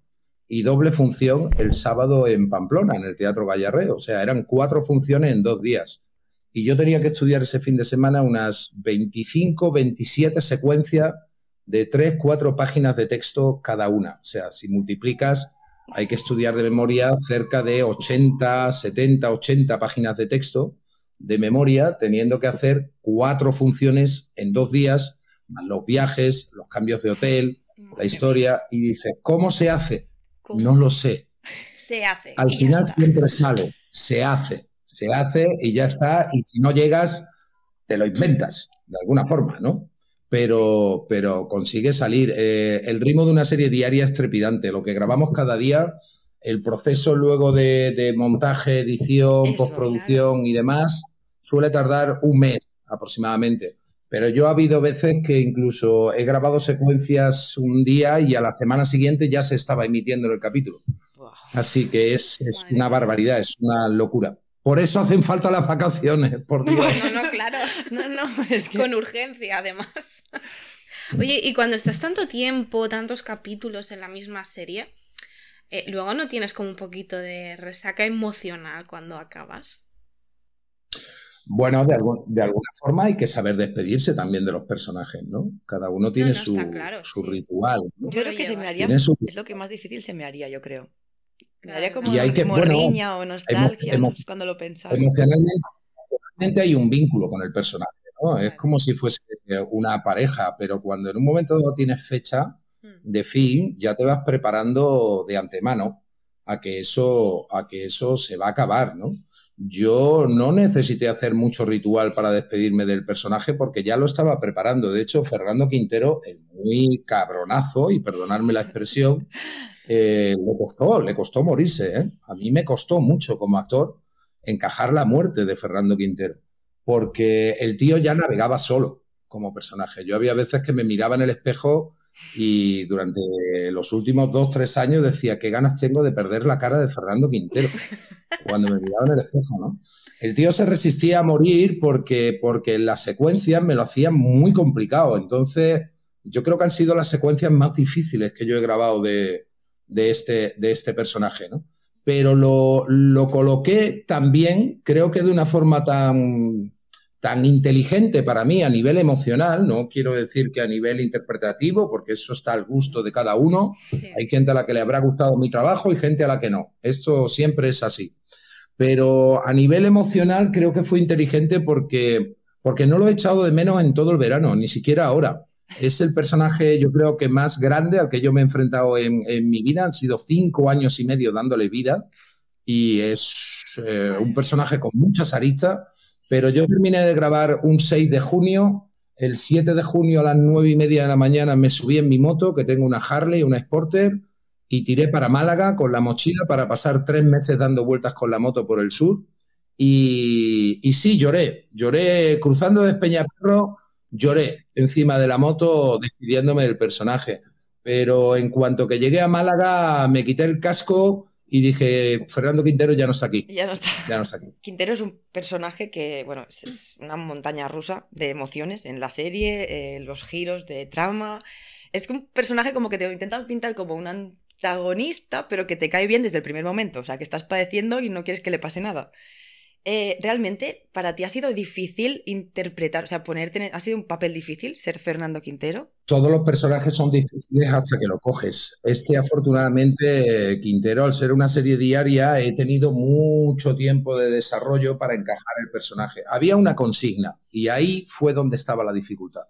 [SPEAKER 4] y doble función el sábado en Pamplona, en el Teatro Gallarre. O sea, eran cuatro funciones en dos días y yo tenía que estudiar ese fin de semana unas 25, 27 secuencias de 3, 4 páginas de texto cada una. O sea, si multiplicas, hay que estudiar de memoria cerca de 80, 70, 80 páginas de texto de memoria, teniendo que hacer cuatro funciones en dos días, más los viajes, los cambios de hotel, la historia, y dice, ¿cómo se hace? No lo sé.
[SPEAKER 2] Se hace.
[SPEAKER 4] Al final siempre sale, se hace se hace y ya está, y si no llegas, te lo inventas, de alguna forma, ¿no? Pero, pero consigue salir. Eh, el ritmo de una serie diaria es trepidante. Lo que grabamos cada día, el proceso luego de, montaje, edición, postproducción y demás, suele tardar un mes aproximadamente. Pero yo ha habido veces que incluso he grabado secuencias un día y a la semana siguiente ya se estaba emitiendo en el capítulo. Así que es una barbaridad, es una locura. Por eso hacen falta las vacaciones, por Dios.
[SPEAKER 2] No, no, claro. No, no, es Con urgencia, además. Oye, y cuando estás tanto tiempo, tantos capítulos en la misma serie, eh, luego no tienes como un poquito de resaca emocional cuando acabas.
[SPEAKER 4] Bueno, de, alguna forma hay que saber despedirse también de los personajes, ¿no? Cada uno tiene su, su ritual.
[SPEAKER 3] Yo creo que se me haría, es lo que más difícil se me haría, yo creo Me daría como,
[SPEAKER 4] Y hay que-
[SPEAKER 3] como
[SPEAKER 4] bueno,
[SPEAKER 3] riña o nostalgia
[SPEAKER 4] emo-
[SPEAKER 3] ¿no? cuando lo pensaba.
[SPEAKER 4] Emocionalmente, emocionalmente hay un vínculo con el personaje, ¿no? Es como si fuese una pareja, pero cuando en un momento dado tienes fecha
[SPEAKER 2] Mm.
[SPEAKER 4] de fin, ya te vas preparando de antemano a que eso, a que eso se va a acabar, ¿no? Yo no necesité hacer mucho ritual para despedirme del personaje porque ya lo estaba preparando. De hecho, Fernando Quintero, el muy cabronazo, y perdonadme la expresión, eh, le costó, le costó morirse, ¿eh? A mí me costó mucho como actor encajar la muerte de Fernando Quintero, porque el tío ya navegaba solo como personaje. Yo había veces que me miraba en el espejo y durante los últimos dos, tres años decía, qué ganas tengo de perder la cara de Fernando Quintero, cuando me miraba en el espejo, ¿no? El tío se resistía a morir porque, porque las secuencias me lo hacían muy complicado. Entonces, yo creo que han sido las secuencias más difíciles que yo he grabado de, de, este, de este personaje, ¿no? Pero lo, lo coloqué también, creo que de una forma tan, tan inteligente para mí a nivel emocional, no quiero decir que a nivel interpretativo, porque eso está al gusto de cada uno.
[SPEAKER 2] Sí.
[SPEAKER 4] Hay gente a la que le habrá gustado mi trabajo y gente a la que no. Esto siempre es así. Pero a nivel emocional creo que fue inteligente porque, porque no lo he echado de menos en todo el verano, ni siquiera ahora. Es el personaje, yo creo que más grande al que yo me he enfrentado en, en mi vida. Han sido cinco años y medio dándole vida y es eh, un personaje con muchas aristas. Pero yo terminé de grabar un 6 de junio. El 7 de junio a las 9 y media de la mañana me subí en mi moto, que tengo una Harley, una Sporter, y tiré para Málaga con la mochila para pasar tres meses dando vueltas con la moto por el sur. Y, y sí, lloré. Lloré cruzando de Peñaperro, lloré encima de la moto despidiéndome del personaje. Pero en cuanto que llegué a Málaga, me quité el casco y dije, Fernando Quintero ya no está aquí.
[SPEAKER 3] Ya no está.
[SPEAKER 4] Ya no está aquí.
[SPEAKER 3] Quintero es un personaje que, bueno, es, es una montaña rusa de emociones en la serie, eh, los giros de trama. Es un personaje como que te intentan pintar como un antagonista, pero que te cae bien desde el primer momento. O sea, que estás padeciendo y no quieres que le pase nada. Eh, realmente, para ti ha sido difícil interpretar, o sea, ponerte ha sido un papel difícil ser Fernando Quintero.
[SPEAKER 4] Todos los personajes son difíciles hasta que lo coges. Este, afortunadamente, Quintero, al ser una serie diaria, he tenido mucho tiempo de desarrollo para encajar el personaje. Había una consigna y ahí fue donde estaba la dificultad.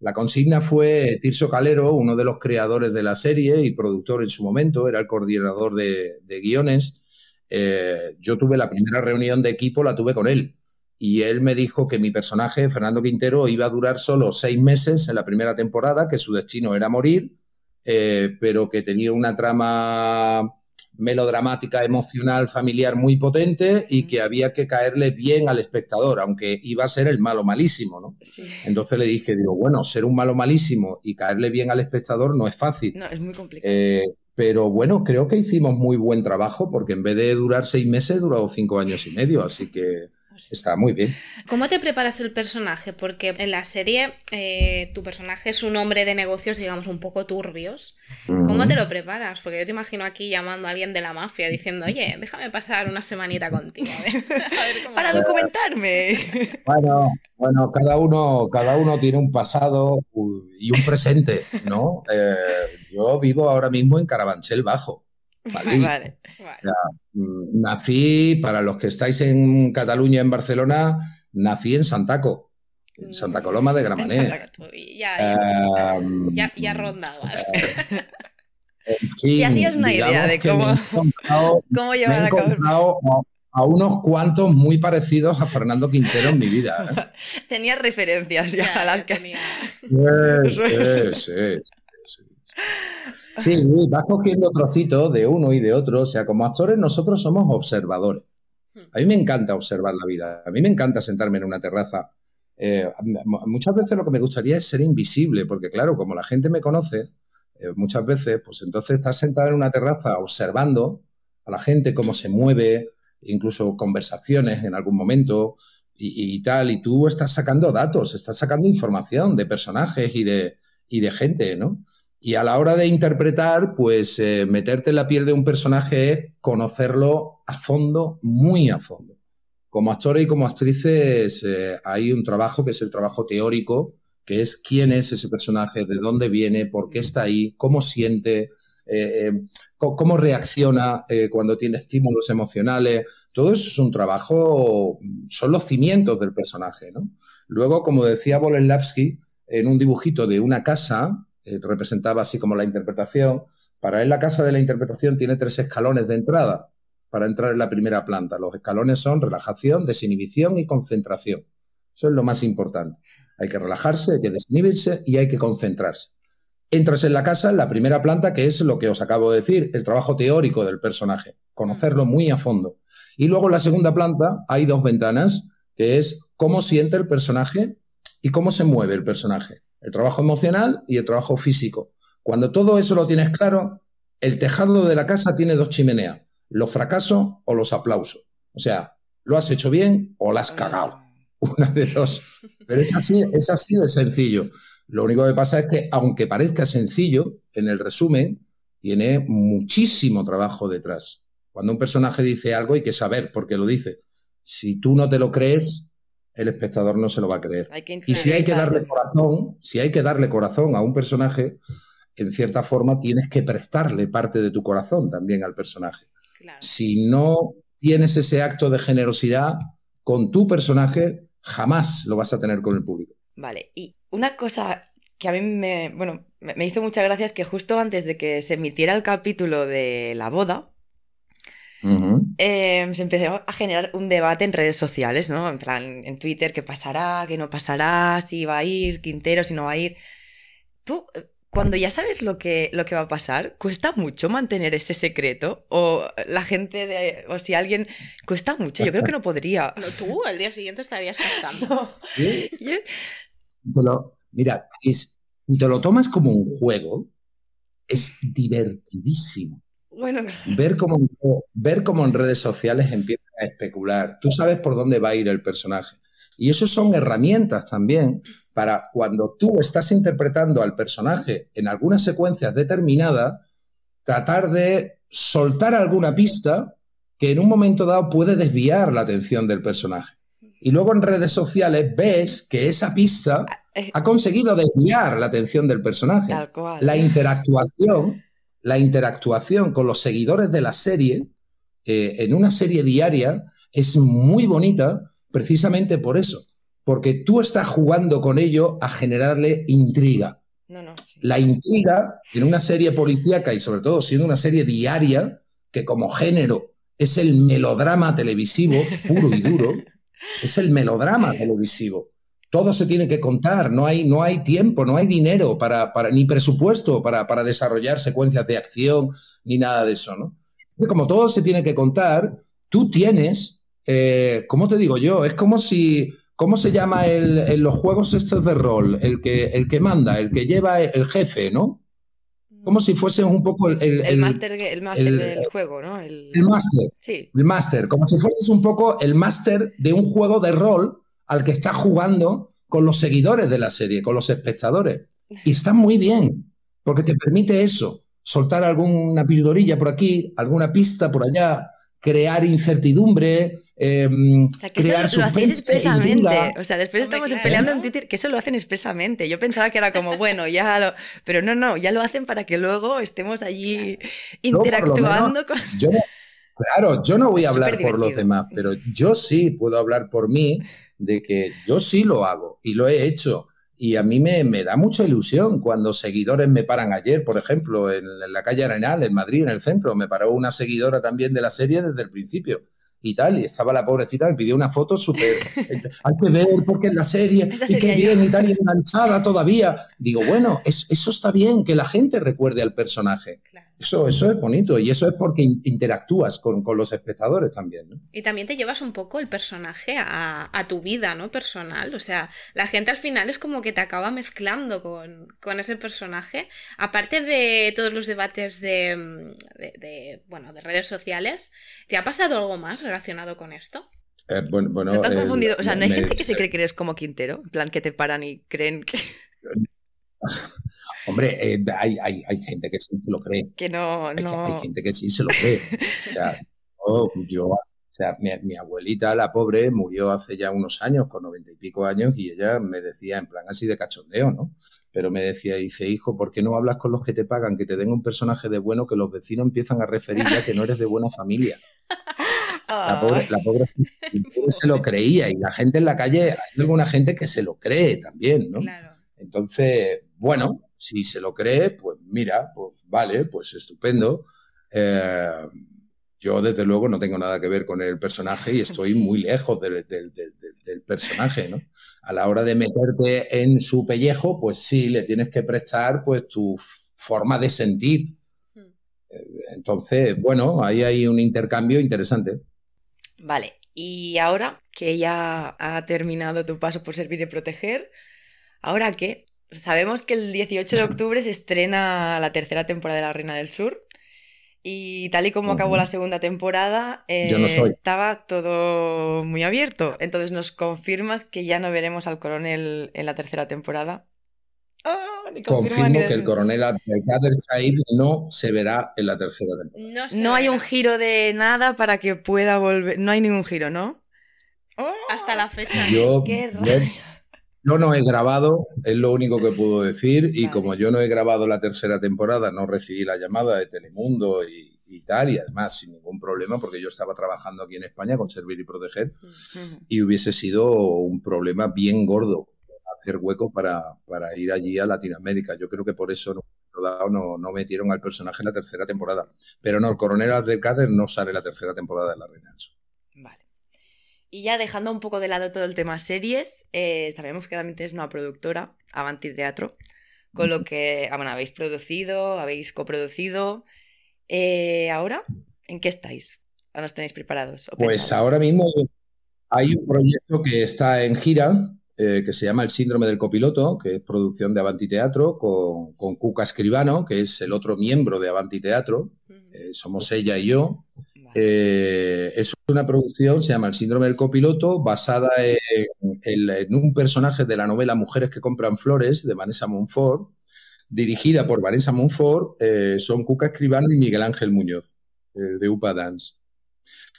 [SPEAKER 4] La consigna fue Tirso Calero, uno de los creadores de la serie y productor en su momento, era el coordinador de, de guiones. Eh, yo tuve la primera reunión de equipo, la tuve con él. Y él me dijo que mi personaje, Fernando Quintero, iba a durar solo seis meses en la primera temporada, que su destino era morir, eh, pero que tenía una trama melodramática, emocional, familiar muy potente y que había que caerle bien al espectador, aunque iba a ser el malo malísimo, ¿no?
[SPEAKER 3] Sí.
[SPEAKER 4] Entonces le dije, digo, bueno, ser un malo malísimo y caerle bien al espectador no es fácil.
[SPEAKER 3] No, es muy complicado.
[SPEAKER 4] Eh, pero bueno, creo que hicimos muy buen trabajo porque en vez de durar seis meses, duró cinco años y medio, así que está muy bien.
[SPEAKER 2] ¿Cómo te preparas el personaje? Porque en la serie eh, tu personaje es un hombre de negocios, digamos, un poco turbios. ¿Cómo te lo preparas? Porque yo te imagino aquí llamando a alguien de la mafia diciendo, oye, déjame pasar una semanita contigo. A ver, a ver cómo
[SPEAKER 3] Para
[SPEAKER 2] va".
[SPEAKER 3] documentarme.
[SPEAKER 4] Bueno, bueno, cada uno, cada uno tiene un pasado y un presente, ¿no? Eh, yo vivo ahora mismo en Carabanchel Bajo.
[SPEAKER 3] Vale.
[SPEAKER 2] Vale.
[SPEAKER 4] Mm, Nací, para los que estáis en Cataluña, en Barcelona, nací en Santaco, en Santa Coloma de Gramenet.
[SPEAKER 2] Y ya, ya,
[SPEAKER 4] Eh,
[SPEAKER 2] ya, ya rondabas.
[SPEAKER 4] en fin,
[SPEAKER 3] Y hacías una idea de cómo-
[SPEAKER 4] me he encontrado-
[SPEAKER 3] ¿Cómo
[SPEAKER 4] me he
[SPEAKER 3] llevar a cabo?
[SPEAKER 4] a, unos cuantos muy parecidos a Fernando Quintero en mi vida. ¿eh?
[SPEAKER 3] Tenías referencias ya,
[SPEAKER 2] Ya,
[SPEAKER 3] a las
[SPEAKER 2] ya
[SPEAKER 3] que...
[SPEAKER 2] tenía-
[SPEAKER 4] Sí, sí, sí, sí, sí. Vas cogiendo trocitos de uno y de otro. O sea, como actores nosotros somos observadores. A mí me encanta observar la vida. A mí me encanta sentarme en una terraza. Eh, muchas veces lo que me gustaría es ser invisible, porque claro, como la gente me conoce, eh, muchas veces, pues entonces estás sentado en una terraza observando a la gente cómo se mueve, incluso conversaciones en algún momento y, y tal, y tú estás sacando datos, estás sacando información de personajes y de, y de gente, ¿no? Y a la hora de interpretar, pues eh, meterte en la piel de un personaje es conocerlo a fondo, muy a fondo. Como actores y como actrices eh, hay un trabajo que es el trabajo teórico, que es quién es ese personaje, de dónde viene, por qué está ahí, cómo siente, eh, cómo reacciona cuando tiene estímulos emocionales. Todo eso es un trabajo, son los cimientos del personaje. ¿no? Luego, como decía Boleslavsky, en un dibujito de una casa, representaba así como la interpretación, para él la casa de la interpretación tiene tres escalones de entrada para entrar en la primera planta. Los escalones son relajación, desinhibición y concentración. Eso es lo más importante. Hay que relajarse, hay que desinhibirse y hay que concentrarse. Entras en la casa, en la primera planta, que es lo que os acabo de decir, el trabajo teórico del personaje, conocerlo muy a fondo. Y luego en la segunda planta hay dos ventanas, que es cómo siente el personaje y cómo se mueve el personaje. El trabajo emocional y el trabajo físico. Cuando todo eso lo tienes claro, el tejado de la casa tiene dos chimeneas, los fracasos o los aplausos. O sea, lo has hecho bien o lo has cagado. Una de dos. Pero es así, es así de sencillo. Lo único que pasa es que, aunque parezca sencillo, en el resumen, tiene muchísimo trabajo detrás. Cuando un personaje dice algo hay que saber por qué lo dice. Si tú no te lo crees, el espectador no se lo va a creer. y si hay que darle corazón, si hay que darle corazón a un personaje, en cierta forma tienes que prestarle parte de tu corazón también al personaje. Si no tienes ese acto de generosidad con tu personaje, jamás lo vas a tener con el público.
[SPEAKER 3] Vale, y una cosa que a mí me, bueno, me hizo muchas gracias que justo antes de que se emitiera el capítulo de la boda, em, se empezó a generar un debate en redes sociales, ¿no? En plan, en Twitter, qué pasará, qué no pasará, si va a ir Quintero, si no va a ir. ¿Tú cuando ya sabes lo que, lo que va a pasar, ¿cuesta mucho mantener ese secreto? O la gente de. O si alguien. Cuesta mucho, yo creo que no podría.
[SPEAKER 2] No, tú al día siguiente estarías cascando.
[SPEAKER 4] mira, es, te lo tomas como un juego, es divertidísimo. Bueno, ver cómo, ver cómo en redes sociales empiezan a especular. Tú sabes por dónde va a ir el personaje. Y eso son herramientas también para cuando tú estás interpretando al personaje en algunas secuencias determinadas, tratar de soltar alguna pista que en un momento dado puede desviar la atención del personaje. Y luego en redes sociales ves que esa pista ha conseguido desviar la atención del personaje. La interactuación, la interactuación con los seguidores de la serie eh, en una serie diaria es muy bonita precisamente por eso porque tú estás jugando con ello a generarle intriga. La intriga en una serie policíaca y sobre todo siendo una serie diaria, que como género es el melodrama televisivo puro y duro, es el melodrama televisivo. Todo se tiene que contar, no hay, no hay tiempo, no hay dinero para, para ni presupuesto para, para, desarrollar secuencias de acción, ni nada de eso, ¿no? como todo se tiene que contar, tú tienes, eh, ¿cómo te digo yo? Es como si ¿Cómo se llama el, en los juegos estos de rol? El que, el que manda, el que lleva el jefe, ¿no? Como si fuese un poco el... El,
[SPEAKER 3] el máster del juego, ¿no?
[SPEAKER 4] El, máster. Sí. El máster. Como si fueses un poco el máster de un juego de rol al que está jugando con los seguidores de la serie, con los espectadores. Y está muy bien, porque te permite eso, soltar alguna pildorilla por aquí, alguna pista por allá, crear incertidumbre, eh, o sea, que crear eso lo hacéis
[SPEAKER 3] expresamente. O sea, después estamos peleando en Twitter que eso lo hacen expresamente. Yo pensaba que era como, bueno, ya lo. Pero no, no, ya lo hacen para que luego estemos allí interactuando con.
[SPEAKER 4] claro, yo no voy a hablar por los demás, pero yo sí puedo hablar por mí de que yo sí lo hago y lo he hecho. Y a mí me, me, da mucha ilusión cuando seguidores me paran ayer, por ejemplo, en, en, la calle Arenal, en Madrid, en el centro. Me paró una seguidora también de la serie desde el principio y tal, y estaba la pobrecita, me pidió una foto súper, hay que ver porque es la serie, y qué bien, y tal, y enganchada todavía. Digo, bueno, eso está bien, que la gente recuerde al personaje. Eso, eso es bonito y eso es porque interactúas con, los espectadores también. ¿no?
[SPEAKER 2] Y también te llevas un poco el personaje a, tu vida, ¿no? Personal. O sea, la gente al final es como que te acaba mezclando con, ese personaje. Aparte de todos los debates de, bueno, de redes sociales, ¿te ha pasado algo más relacionado con esto?
[SPEAKER 4] Eh, bueno, bueno,
[SPEAKER 3] te has confundido? O sea, ¿no hay gente que se cree que eres como Quintero? En plan, que te paran y creen que...
[SPEAKER 4] Hombre, eh, hay, hay, hay, gente que sí se lo cree.
[SPEAKER 3] Que no, no.
[SPEAKER 4] Hay, gente que sí se lo cree. O sea, yo, o sea mi, mi, abuelita, la pobre, murió hace ya unos años, con noventa y pico años, y ella me decía en plan así de cachondeo, ¿no? pero me decía, dice, hijo, ¿por qué no hablas con los que te pagan, que te den un personaje de bueno, que los vecinos empiezan a referir ya que no eres de buena familia? La pobre, la pobre se, se lo creía y la gente en la calle, hay alguna gente que se lo cree también, ¿no?
[SPEAKER 2] Claro.
[SPEAKER 4] Entonces, bueno, si se lo cree, pues mira, pues vale, pues estupendo. Eh, yo, desde luego, no tengo nada que ver con el personaje y estoy muy lejos del, del- del- del- del personaje, ¿no? A la hora de meterte en su pellejo, pues sí, le tienes que prestar pues tu forma de sentir.
[SPEAKER 2] Mm.
[SPEAKER 4] Eh, Entonces, bueno, ahí hay un intercambio interesante.
[SPEAKER 3] Vale, y ahora que ya ha terminado tu paso por servir y proteger, ¿ahora qué? Sabemos que el 18 de octubre se estrena la tercera temporada de La Reina del Sur y tal y como acabó la segunda temporada, eh,
[SPEAKER 4] no
[SPEAKER 3] estaba todo muy abierto. Entonces, ¿nos confirmas que ya no veremos al coronel en la tercera temporada? ¡Ah! ni
[SPEAKER 4] Confirmo
[SPEAKER 3] ni
[SPEAKER 4] que el coronel Abdelkader Said no se verá en la tercera temporada.
[SPEAKER 2] No,
[SPEAKER 3] hay un giro de nada para que pueda volver. No hay ningún giro, ¿no? ¡Oh!
[SPEAKER 2] Hasta la fecha.
[SPEAKER 4] Yo,
[SPEAKER 3] ¡Qué
[SPEAKER 4] yo-! Yo no he grabado, es lo único que puedo decir, y
[SPEAKER 3] Vale.
[SPEAKER 4] como yo no he grabado la tercera temporada, no recibí la llamada de Telemundo y, y tal, y además sin ningún problema, porque yo estaba trabajando aquí en España con Servir y Proteger, y hubiese sido un problema bien gordo hacer hueco para, para ir allí a Latinoamérica. Yo creo que por eso no, no, no metieron al personaje en la tercera temporada. Pero no, el coronel Abdelkader no sale la tercera temporada de La Reina.
[SPEAKER 3] Y ya dejando un poco de lado todo el tema series, eh, sabemos que también tienes una productora, Avanti Teatro, con lo que ah, bueno, habéis producido, habéis coproducido. Eh, ¿Ahora en qué estáis? ¿O no os tenéis preparados? ¿O
[SPEAKER 4] Pues ahora mismo hay un proyecto que está en gira, eh, que se llama El Síndrome del Copiloto, que es producción de Avanti Teatro, con, con Cuca Escribano, que es el otro miembro de Avanti Teatro. Eh, somos ella y yo. Eh, es una producción, se llama El Síndrome del Copiloto, basada en, un personaje de la novela Mujeres que compran flores, de Vanessa Monfort, dirigida por Vanessa Monfort, eh, son Cuca Escribano y Miguel Ángel Muñoz, el de UPA Dance.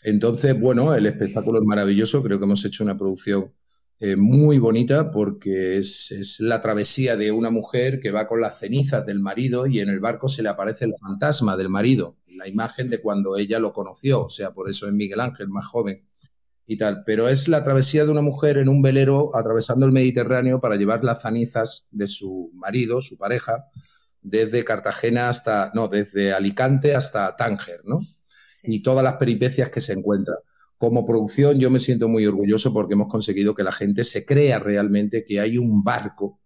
[SPEAKER 4] Entonces, bueno, el espectáculo es maravilloso, creo que hemos hecho una producción eh, muy bonita porque es, es la travesía de una mujer que va con las cenizas del marido y en el barco se le aparece el fantasma del marido, la imagen de cuando ella lo conoció, o sea, por eso es Miguel Ángel, más joven y tal. Pero es la travesía de una mujer en un velero atravesando el Mediterráneo para llevar las cenizas de su marido, su pareja, desde Cartagena hasta, no, desde Alicante hasta Tánger, ¿no?
[SPEAKER 3] Sí.
[SPEAKER 4] y todas las peripecias que se encuentran. Como producción yo me siento muy orgulloso porque hemos conseguido que la gente se crea realmente que hay un barco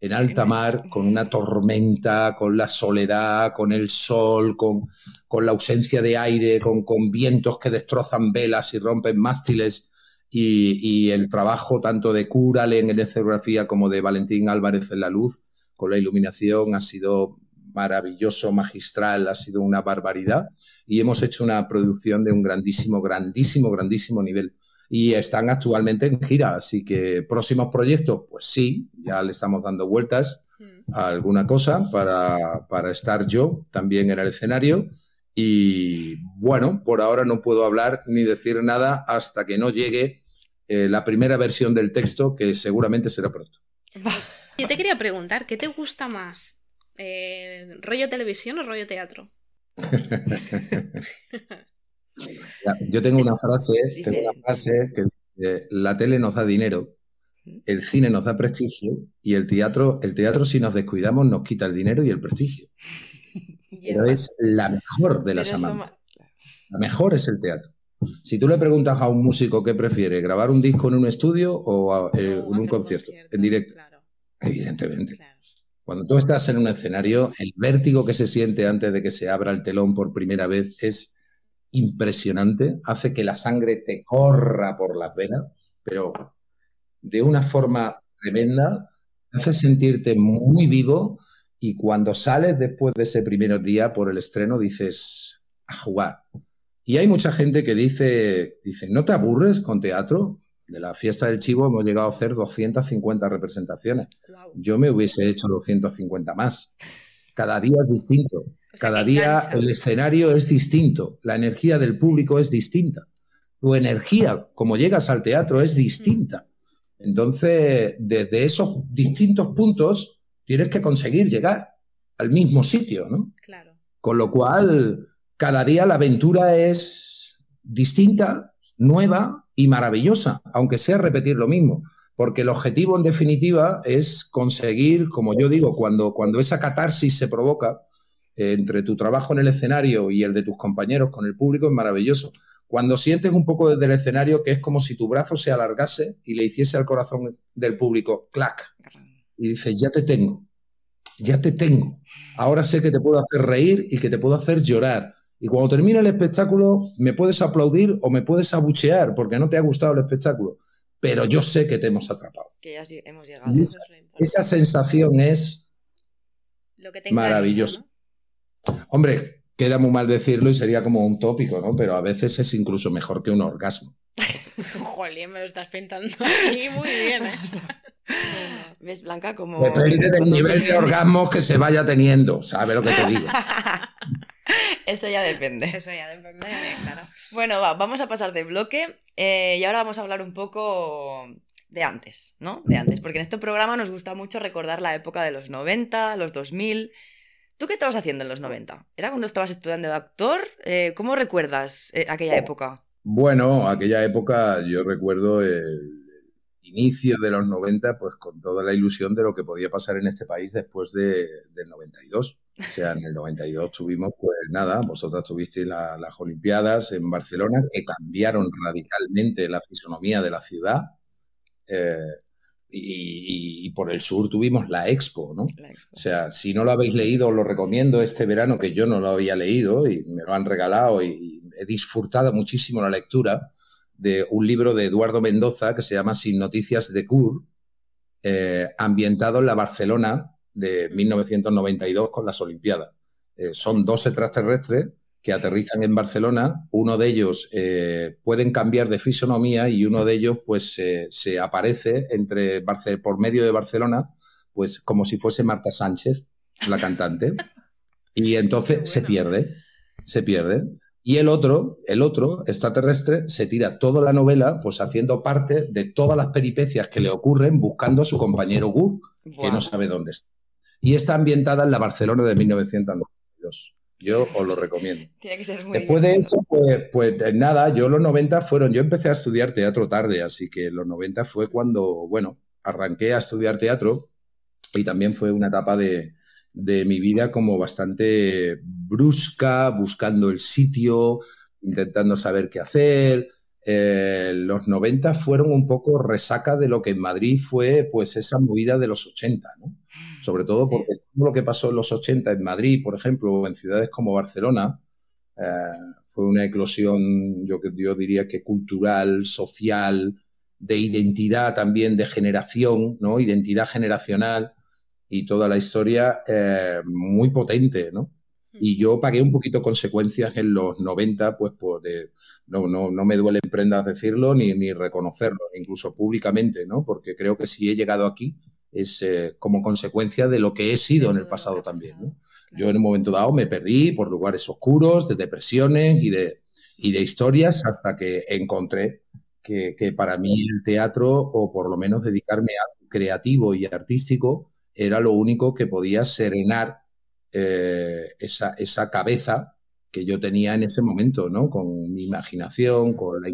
[SPEAKER 4] en alta mar con una tormenta, con la soledad, con el sol, con, con la ausencia de aire, con, con vientos que destrozan velas y rompen mástiles. Y, y el trabajo tanto de Curalen en escenografía como de Valentín Álvarez en la luz con la iluminación ha sido maravilloso, magistral, ha sido una barbaridad y hemos hecho una producción de un grandísimo, grandísimo, grandísimo nivel. Y están actualmente en gira, así que próximos proyectos, pues sí, ya le estamos dando vueltas
[SPEAKER 2] Mm.
[SPEAKER 4] a alguna cosa para, para estar yo también en el escenario. Y bueno, por ahora no puedo hablar ni decir nada hasta que no llegue eh, la primera versión del texto, que seguramente será pronto.
[SPEAKER 2] Yo te quería preguntar, ¿qué te gusta más? Eh, ¿Rollo televisión o rollo teatro?
[SPEAKER 4] Yo tengo una frase, tengo una frase que dice, la tele nos da dinero, el cine nos da prestigio y el teatro, el teatro si nos descuidamos nos quita el dinero y el prestigio. Pero es la mejor de las amantes.
[SPEAKER 3] ma-
[SPEAKER 4] La mejor es el teatro. Si tú le preguntas a un músico qué prefiere, grabar un disco en un estudio o a- eh, en un
[SPEAKER 2] hacer
[SPEAKER 4] concierto, en directo,
[SPEAKER 2] Claro,
[SPEAKER 4] evidentemente.
[SPEAKER 2] claro.
[SPEAKER 4] Cuando tú estás en un escenario, el vértigo que se siente antes de que se abra el telón por primera vez es impresionante, hace que la sangre te corra por las venas, pero de una forma tremenda, hace sentirte muy vivo y cuando sales después de ese primer día por el estreno dices, a jugar. Y hay mucha gente que dice, dice, ¿no te aburres con teatro? De la fiesta del chivo hemos llegado a hacer 250 representaciones yo me hubiese hecho 250 más. Cada día es distinto. Cada día
[SPEAKER 2] engancha.
[SPEAKER 4] el escenario es distinto. La energía del público es distinta. Tu energía, como llegas al teatro, es distinta. Entonces, desde esos distintos puntos, tienes que conseguir llegar al mismo sitio, ¿no?
[SPEAKER 2] Claro.
[SPEAKER 4] Con lo cual, cada día la aventura es distinta, nueva y maravillosa, aunque sea repetir lo mismo. Porque el objetivo, en definitiva, es conseguir, como yo digo, cuando, cuando esa catarsis se provoca eh, entre tu trabajo en el escenario y el de tus compañeros con el público, es maravilloso. Cuando sientes un poco desde el escenario que es como si tu brazo se alargase y le hiciese al corazón del público, clac, y dices, ya te tengo, ya te tengo. Ahora sé que te puedo hacer reír y que te puedo hacer llorar. Y cuando termine el espectáculo, me puedes aplaudir o me puedes abuchear porque no te ha gustado el espectáculo. Pero yo sé que te hemos atrapado.
[SPEAKER 3] Que ya sí, hemos llegado.
[SPEAKER 4] Y esa, esa sensación es
[SPEAKER 2] Lo que
[SPEAKER 4] maravillosa. Hombre, queda muy mal decirlo y sería como un tópico, ¿no? Pero a veces es incluso mejor que un orgasmo.
[SPEAKER 2] Jolín, me lo estás pintando aquí muy bien. ¿eh?
[SPEAKER 3] ¿Ves, Blanca? Como...
[SPEAKER 4] Depende del nivel de orgasmos que se vaya teniendo, ¿sabes lo que te digo?
[SPEAKER 3] Eso ya depende.
[SPEAKER 2] Eso ya depende claro.
[SPEAKER 3] Bueno, va, vamos a pasar de bloque eh, y ahora vamos a hablar un poco de antes, ¿no? De antes, porque en este programa nos gusta mucho recordar la época de los 90, los 2000. ¿Tú qué estabas haciendo en los 90? ¿Era cuando estabas estudiando de actor? Eh, ¿Cómo recuerdas eh, aquella época?
[SPEAKER 4] Bueno, aquella época yo recuerdo el inicio de los 90, pues con toda la ilusión de lo que podía pasar en este país después de, del 92. O sea, en el 92 tuvimos, pues nada, vosotras tuvisteis la- las Olimpiadas en Barcelona, que cambiaron radicalmente la fisonomía de la ciudad. Eh, y, por el sur tuvimos la Expo, ¿no?
[SPEAKER 3] La expo.
[SPEAKER 4] O sea, si no lo habéis leído, os lo recomiendo este verano, que yo no lo había leído y me lo han regalado y, y he disfrutado muchísimo la lectura de un libro de Eduardo Mendoza que se llama Sin Noticias de Cur, eh, ambientado en la Barcelona de 1992 con las Olimpiadas. Eh, son dos extraterrestres que aterrizan en Barcelona, uno de ellos eh, pueden cambiar de fisonomía y uno de ellos pues se- se aparece entre Barce- por medio de Barcelona pues como si fuese Marta Sánchez, la cantante, y entonces se pierde, se pierde. Y el otro, el otro extraterrestre, se tira toda la novela pues haciendo parte de todas las peripecias que le ocurren buscando a su compañero Gur, que no sabe dónde está. Y está ambientada en la Barcelona de 1992. Yo os lo recomiendo.
[SPEAKER 3] Tiene que ser muy
[SPEAKER 4] Después de eso, pues, pues nada, yo los 90 fueron, yo empecé a estudiar teatro tarde, así que los 90 fue cuando, bueno, arranqué a estudiar teatro y también fue una etapa de, de mi vida como bastante brusca, buscando el sitio, intentando saber qué hacer. Eh, los 90 fueron un poco resaca de lo que en Madrid fue pues esa movida de los 80, ¿no? Sobre todo porque todo lo que pasó en los 80 en Madrid, por ejemplo, o en ciudades como Barcelona, eh, fue una eclosión, yo, yo diría que cultural, social, de identidad también, de generación, ¿no? Identidad generacional y toda la historia eh, muy potente, ¿no? Y yo pagué un poquito consecuencias en los 90, pues por de, no, no, no me duele en prendas decirlo ni, ni reconocerlo, incluso públicamente, ¿no? Porque creo que si he llegado aquí es eh, como consecuencia de lo que he sido en el pasado también. Yo en un momento dado me perdí por lugares oscuros, de depresiones y de, y de historias hasta que encontré que, que para mí el teatro, o por lo menos dedicarme a creativo y artístico, era lo único que podía serenar eh, esa, esa cabeza que yo tenía en ese momento, ¿no? Con mi imaginación, con la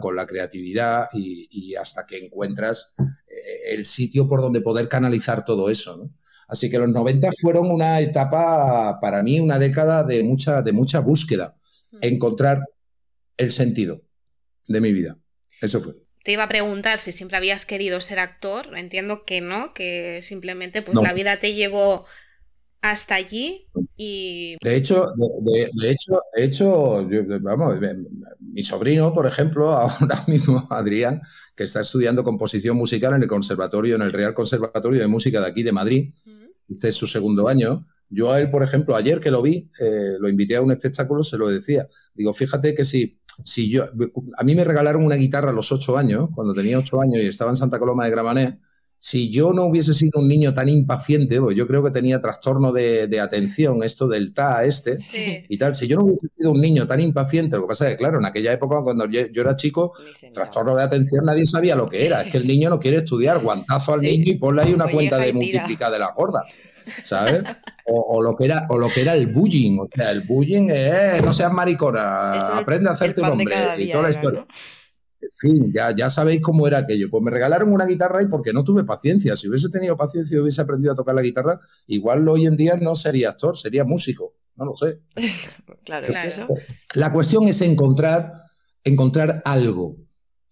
[SPEAKER 4] con la creatividad y, y hasta que encuentras eh, el sitio por donde poder canalizar todo eso, ¿no? Así que los 90 fueron una etapa, para mí, una década de mucha, de mucha búsqueda, encontrar el sentido de mi vida. Eso fue.
[SPEAKER 2] Te iba a preguntar si siempre habías querido ser actor. Entiendo que no, que simplemente pues
[SPEAKER 4] No.
[SPEAKER 2] la vida te llevó hasta allí y
[SPEAKER 4] De hecho, de, de- de hecho, de hecho, yo- vamos, mi sobrino, por ejemplo, ahora mismo, Adrián, que está estudiando composición musical en el conservatorio, en el Real Conservatorio de Música de aquí de Madrid, este es su segundo año. Yo a él, por ejemplo, ayer que lo vi, eh, lo invité a un espectáculo, se lo decía. Digo, fíjate que si, si yo, a mí me regalaron una guitarra a los ocho años, cuando tenía ocho años y estaba en Santa Coloma de Gramenet, si yo no hubiese sido un niño tan impaciente, pues yo creo que tenía trastorno de, atención, esto del TA este y tal, si yo no hubiese sido un niño tan impaciente, lo que pasa es que, claro, en aquella época cuando yo, era chico, trastorno de atención nadie sabía lo que era, es que el niño no quiere estudiar, guantazo al niño y ponle ahí una cuenta de multiplicar de la gorda. ¿sabes? O, lo que era, o lo que era el bullying. O sea, el bullying es no seas maricona, aprende a hacerte nombre y toda la historia. En fin, ya, ya sabéis cómo era aquello. Pues me regalaron una guitarra y porque no tuve paciencia. Si hubiese tenido paciencia y hubiese aprendido a tocar la guitarra, igual hoy en día no sería actor, sería músico. No lo sé.
[SPEAKER 3] claro, Eso...
[SPEAKER 4] La cuestión es encontrar, encontrar algo.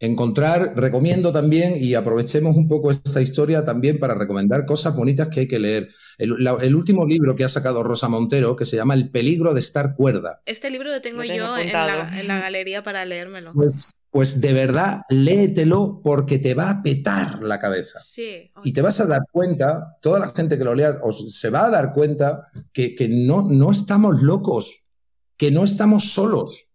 [SPEAKER 4] Encontrar, recomiendo también, y aprovechemos un poco esta historia también para recomendar cosas bonitas que hay que leer. El, último libro que ha sacado Rosa Montero, que se llama El peligro de estar cuerda.
[SPEAKER 2] Este libro lo tengo, yo en la, en la, galería para leérmelo.
[SPEAKER 4] Pues pues de verdad léetelo porque te va a petar la cabeza.
[SPEAKER 2] Sí.
[SPEAKER 4] Y te vas a dar cuenta, toda la gente que lo lea se va a dar cuenta que, no, no estamos locos, que no estamos solos,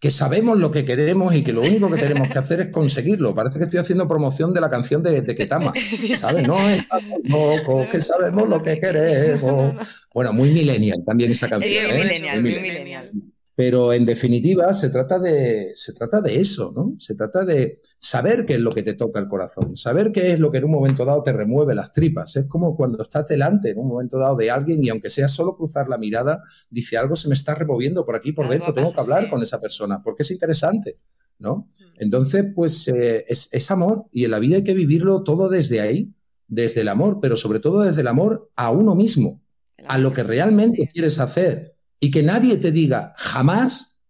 [SPEAKER 4] que sabemos lo que queremos y que lo único que tenemos que hacer es conseguirlo. Parece que estoy haciendo promoción de la canción de, de Ketama. ¿Sabes? No estamos locos, que sabemos lo que queremos. Bueno, muy millennial también esa canción. Sí,
[SPEAKER 3] ¿eh? millennial, muy millennial.
[SPEAKER 4] Pero en definitiva se trata, de, se trata de eso, ¿no? Se trata de saber qué es lo que te toca el corazón, saber qué es lo que en un momento dado te remueve las tripas. Es como cuando estás delante en un momento dado de alguien y aunque sea solo cruzar la mirada, dice algo se me está removiendo por aquí, por dentro, tengo que hablar con esa persona, porque es interesante, ¿no? Mm. Entonces, pues eh, es, amor y en la vida hay que vivirlo todo desde ahí, desde el amor, pero sobre todo desde el amor a uno mismo, a lo que realmente quieres hacer y que nadie te diga jamás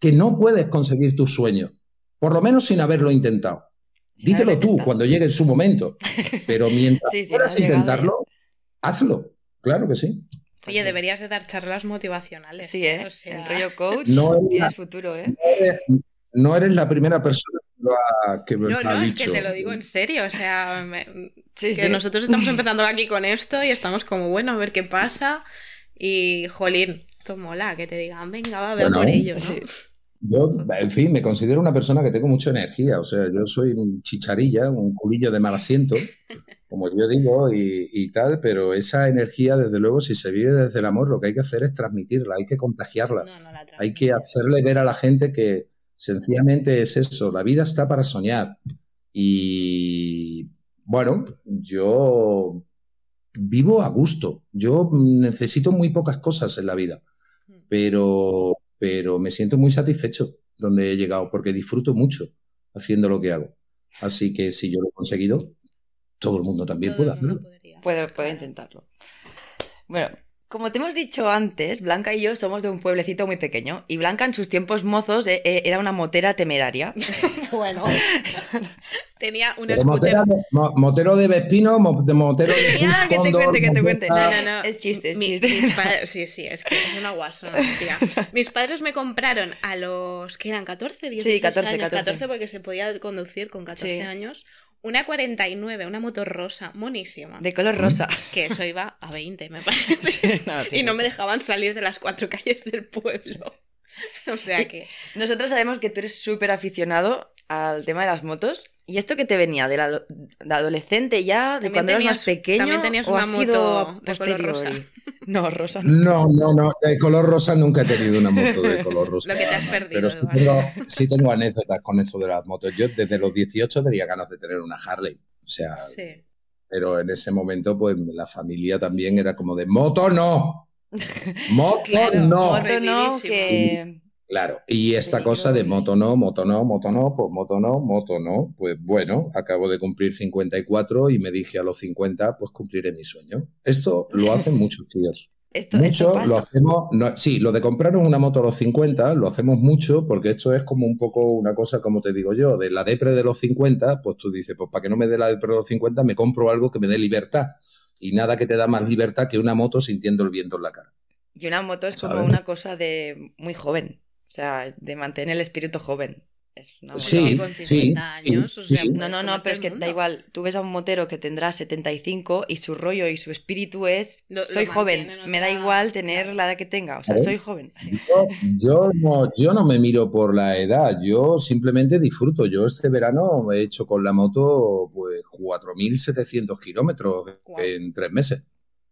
[SPEAKER 4] que no puedes conseguir tus sueños, por lo menos sin haberlo intentado. Dítelo tú cuando llegue su momento, pero mientras puedas intentarlo, hazlo, claro que sí.
[SPEAKER 2] Oye, deberías de dar charlas motivacionales.
[SPEAKER 3] Sí, ¿eh? El rollo coach no tienes futuro, ¿eh?
[SPEAKER 4] No eres, la primera persona que, me
[SPEAKER 2] no, no, es que te lo digo en serio, o sea, que nosotros estamos empezando aquí con esto y estamos como, bueno, a ver qué pasa y, jolín, mola, que te digan, venga, va, a ver por ello,
[SPEAKER 4] Yo, en fin, me considero una persona que tengo mucha energía, o sea, yo soy un chicharilla, un culillo de mal asiento, como yo digo, y, tal, pero esa energía, desde luego, si se vive desde el amor, lo que hay que hacer es transmitirla, hay que contagiarla, hay que hacerle ver a la gente que sencillamente es eso, la vida está para soñar. Y bueno, yo vivo a gusto, yo necesito muy pocas cosas en la vida pero, pero me siento muy satisfecho donde he llegado porque disfruto mucho haciendo lo que hago. Así que si yo lo he conseguido, todo el mundo también puede hacerlo.
[SPEAKER 3] Puede, puede intentarlo. Bueno, como te hemos dicho antes, Blanca y yo somos de un pueblecito muy pequeño y Blanca en sus tiempos mozos eh, eh, era una motera temeraria.
[SPEAKER 2] bueno, tenía una
[SPEAKER 4] motero de Vespino, de motero de
[SPEAKER 3] Ya, que te cuente, que te cuente. No, no, no. Es chiste, es chiste.
[SPEAKER 2] sí, sí, es que es una guasona, tía. Mis padres me compraron a los que eran 14, 16 sí, 14, años, 14. 14 porque se podía conducir con 14 años una 49, una moto rosa, monísima.
[SPEAKER 3] De color rosa.
[SPEAKER 2] Que eso iba a 20, me parece. y no me dejaban salir de las cuatro calles del pueblo. o sea que.
[SPEAKER 3] Nosotros sabemos que tú eres súper aficionado al tema de las motos. ¿Y esto que te venía? ¿De, la, adolescente ya? ¿De cuando eras más pequeño?
[SPEAKER 2] También tenías una moto de color rosa.
[SPEAKER 3] No, rosa.
[SPEAKER 4] No. no, no, De color rosa nunca he tenido una moto de color rosa.
[SPEAKER 2] Lo que te has perdido.
[SPEAKER 4] Pero sí tengo, anécdotas con esto de las motos. Yo desde los 18 tenía ganas de tener una Harley. O sea, sí. pero en ese momento, pues la familia también era como de moto no. Moto no.
[SPEAKER 3] Moto no, que
[SPEAKER 4] Claro, y esta cosa de moto no, moto no, moto no, pues moto no, moto no, pues bueno, acabo de cumplir 54 y me dije a los 50, pues cumpliré mi sueño. Esto lo hacen muchos tíos.
[SPEAKER 3] Esto,
[SPEAKER 4] mucho lo hacemos, sí, lo de comprar una moto a los 50 lo hacemos mucho porque esto es como un poco una cosa, como te digo yo, de la depre de los 50, pues tú dices, pues para que no me dé la depre de los 50 me compro algo que me dé libertad. Y nada que te da más libertad que una moto sintiendo el viento en la cara.
[SPEAKER 3] Y una moto es como una cosa de muy joven. O sea, de mantener el espíritu joven. Es una
[SPEAKER 4] Sí,
[SPEAKER 3] moto.
[SPEAKER 2] con
[SPEAKER 4] sí,
[SPEAKER 2] 50 años, o sea,
[SPEAKER 4] sí.
[SPEAKER 3] No, no, no, pero es que da igual. Tú ves a un motero que tendrá 75 y su rollo y su espíritu es.
[SPEAKER 2] Lo- lo
[SPEAKER 3] soy joven. Me da igual tener la edad que tenga. O sea, soy joven.
[SPEAKER 4] Yo, yo no, yo no me miro por la edad, yo simplemente disfruto. Yo este verano he hecho con la moto pues 4.700 kilómetros en tres meses.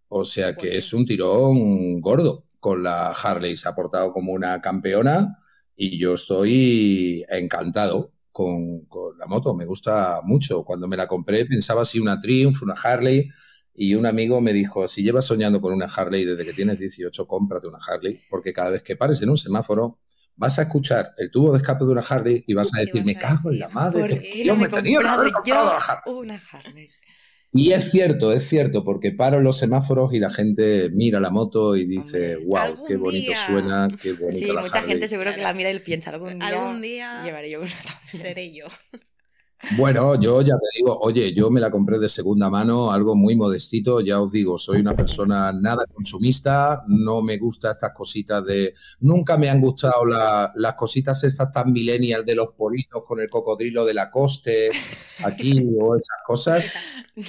[SPEAKER 4] O sea que es un tirón gordo. Con la Harley se ha portado como una campeona y yo estoy encantado con, con la moto. Me gusta mucho. Cuando me la compré pensaba si una Triumph, una Harley. Y un amigo me dijo, si llevas soñando con una Harley desde que tienes 18, cómprate una Harley, porque cada vez que pares en un semáforo vas a escuchar el tubo de escape de una Harley y vas a decir, me cago en la madre,
[SPEAKER 3] ¿Por
[SPEAKER 2] ¿Por
[SPEAKER 4] que
[SPEAKER 3] qué
[SPEAKER 4] yo
[SPEAKER 3] me
[SPEAKER 4] tenía
[SPEAKER 3] una Harley?
[SPEAKER 4] Y es cierto, es cierto, porque paro en los semáforos y la gente mira la moto y dice,
[SPEAKER 3] Hombre,
[SPEAKER 4] wow, qué bonito
[SPEAKER 2] día".
[SPEAKER 4] suena, qué bonita
[SPEAKER 3] Sí,
[SPEAKER 4] la
[SPEAKER 3] mucha
[SPEAKER 4] Harley".
[SPEAKER 3] gente seguro que la mira y piensa, algún día,
[SPEAKER 2] Algún día
[SPEAKER 3] llevaré yo una también.
[SPEAKER 2] seré yo.
[SPEAKER 4] Bueno, yo ya te digo, oye, yo me la compré de segunda mano, algo muy modestito, ya os digo, soy una persona nada consumista, no me gusta estas cositas de... Nunca me han gustado la- las cositas estas tan millennial de los politos con el cocodrilo de la coste aquí o esas cosas.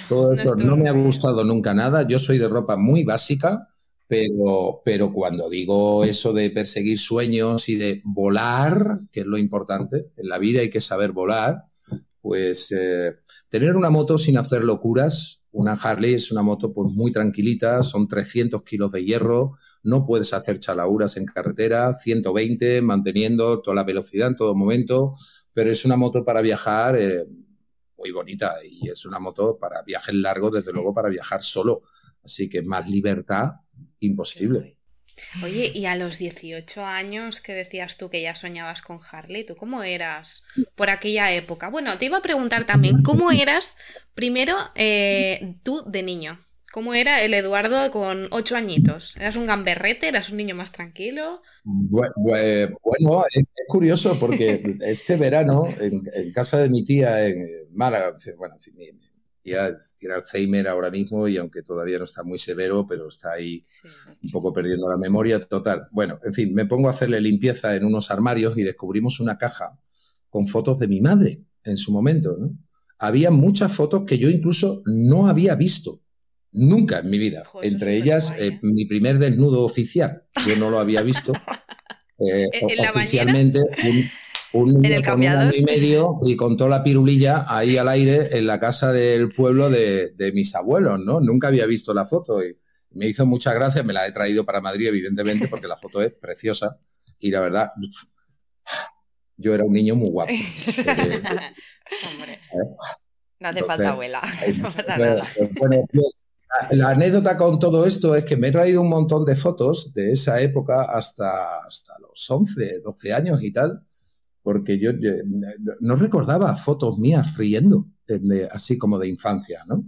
[SPEAKER 4] Todo eso no me ha gustado nunca nada. Yo soy de ropa muy básica, pero, pero cuando digo eso de perseguir sueños y de volar, que es lo importante, en la vida hay que saber volar, pues eh, tener una moto sin hacer locuras. Una Harley es una moto pues muy tranquilita, son 300 kilos de hierro, no puedes hacer chalauras en carretera, 120 manteniendo toda la velocidad en todo momento, pero es una moto para viajar eh, muy bonita y es una moto para viajes largos, desde luego para viajar solo. Así que más libertad, imposible.
[SPEAKER 2] Oye, y a los 18 años que decías tú que ya soñabas con Harley, ¿tú cómo eras por aquella época? Bueno, te iba a preguntar también, ¿cómo eras primero eh, tú de niño? ¿Cómo era el Eduardo con 8 añitos? ¿Eras un gamberrete? ¿Eras un niño más tranquilo?
[SPEAKER 4] Bue- bue- Bueno, es, curioso porque este verano en, en casa de mi tía en Málaga, bueno, en fin, tía tiene Alzheimer ahora mismo y aunque todavía no está muy severo, pero está ahí un poco perdiendo la memoria total. Bueno, en fin, me pongo a hacerle limpieza en unos armarios y descubrimos una caja con fotos de mi madre en su momento, ¿no? Había muchas fotos que yo incluso no había visto. Nunca en mi vida. Entre ellas, eh,
[SPEAKER 2] ¿eh?
[SPEAKER 4] mi primer desnudo oficial. Yo no lo había visto. Eh,
[SPEAKER 2] ¿En- en la
[SPEAKER 4] oficialmente, un, un
[SPEAKER 3] ¿En
[SPEAKER 4] niño con un año y medio y con toda la pirulilla ahí al aire en la casa del pueblo de, de mis abuelos, ¿no? Nunca había visto la foto y me hizo muchas gracias. Me la he traído para Madrid, evidentemente, porque la foto es preciosa y la verdad, yo era un niño muy guapo.
[SPEAKER 3] Hombre, no hace
[SPEAKER 4] Entonces,
[SPEAKER 3] falta abuela. No pasa nada.
[SPEAKER 4] bueno, la, la anécdota con todo esto es que me he traído un montón de fotos de esa época hasta, hasta los 11, 12 años y tal, porque yo, yo no recordaba fotos mías riendo, de- así como de infancia, ¿no?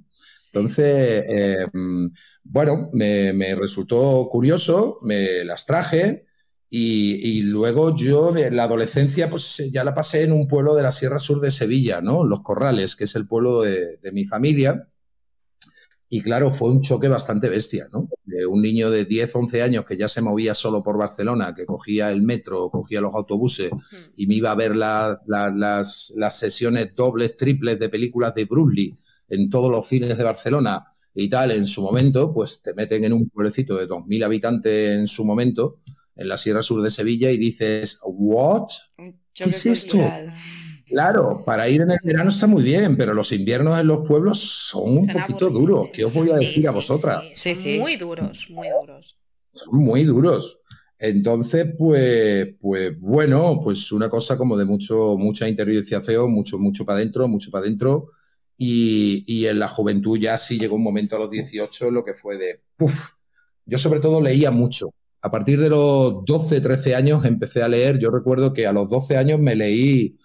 [SPEAKER 4] Entonces, eh, mm, bueno, me, me resultó curioso, me las traje y, y luego yo en la adolescencia pues ya la pasé en un pueblo de la Sierra Sur de Sevilla, ¿no? Los Corrales, que es el pueblo de, de mi familia. Y claro, fue un choque bastante bestia, ¿no? De un niño de 10, 11 años que ya se movía solo por Barcelona, que cogía el metro, cogía los autobuses y me iba a ver la- la- las, las sesiones dobles, triples de películas de Bruce Lee en todos los cines de Barcelona y tal, en su momento, pues te meten en un pueblecito de 2.000 habitantes en su momento, en la Sierra Sur de Sevilla, y dices, ¿what? ¿Qué es esto?
[SPEAKER 3] cultural.
[SPEAKER 4] Claro, para ir en el verano está muy bien, pero los inviernos en los pueblos son un
[SPEAKER 2] Son
[SPEAKER 4] poquito
[SPEAKER 2] aburridos.
[SPEAKER 4] duros. ¿Qué os voy a
[SPEAKER 2] Sí,
[SPEAKER 4] decir a vosotras?
[SPEAKER 2] Sí,
[SPEAKER 3] Sí,
[SPEAKER 2] son
[SPEAKER 3] sí.
[SPEAKER 2] Muy duros, muy duros.
[SPEAKER 4] Son muy duros. Entonces, pues, pues bueno, pues una cosa como de mucho, mucha interiorización, mucho, mucho para adentro, mucho para adentro. Y, y en la juventud ya sí llegó un momento a los 18 lo que fue de, puff, yo sobre todo leía mucho. A partir de los 12, 13 años empecé a leer. Yo recuerdo que a los 12 años me leí,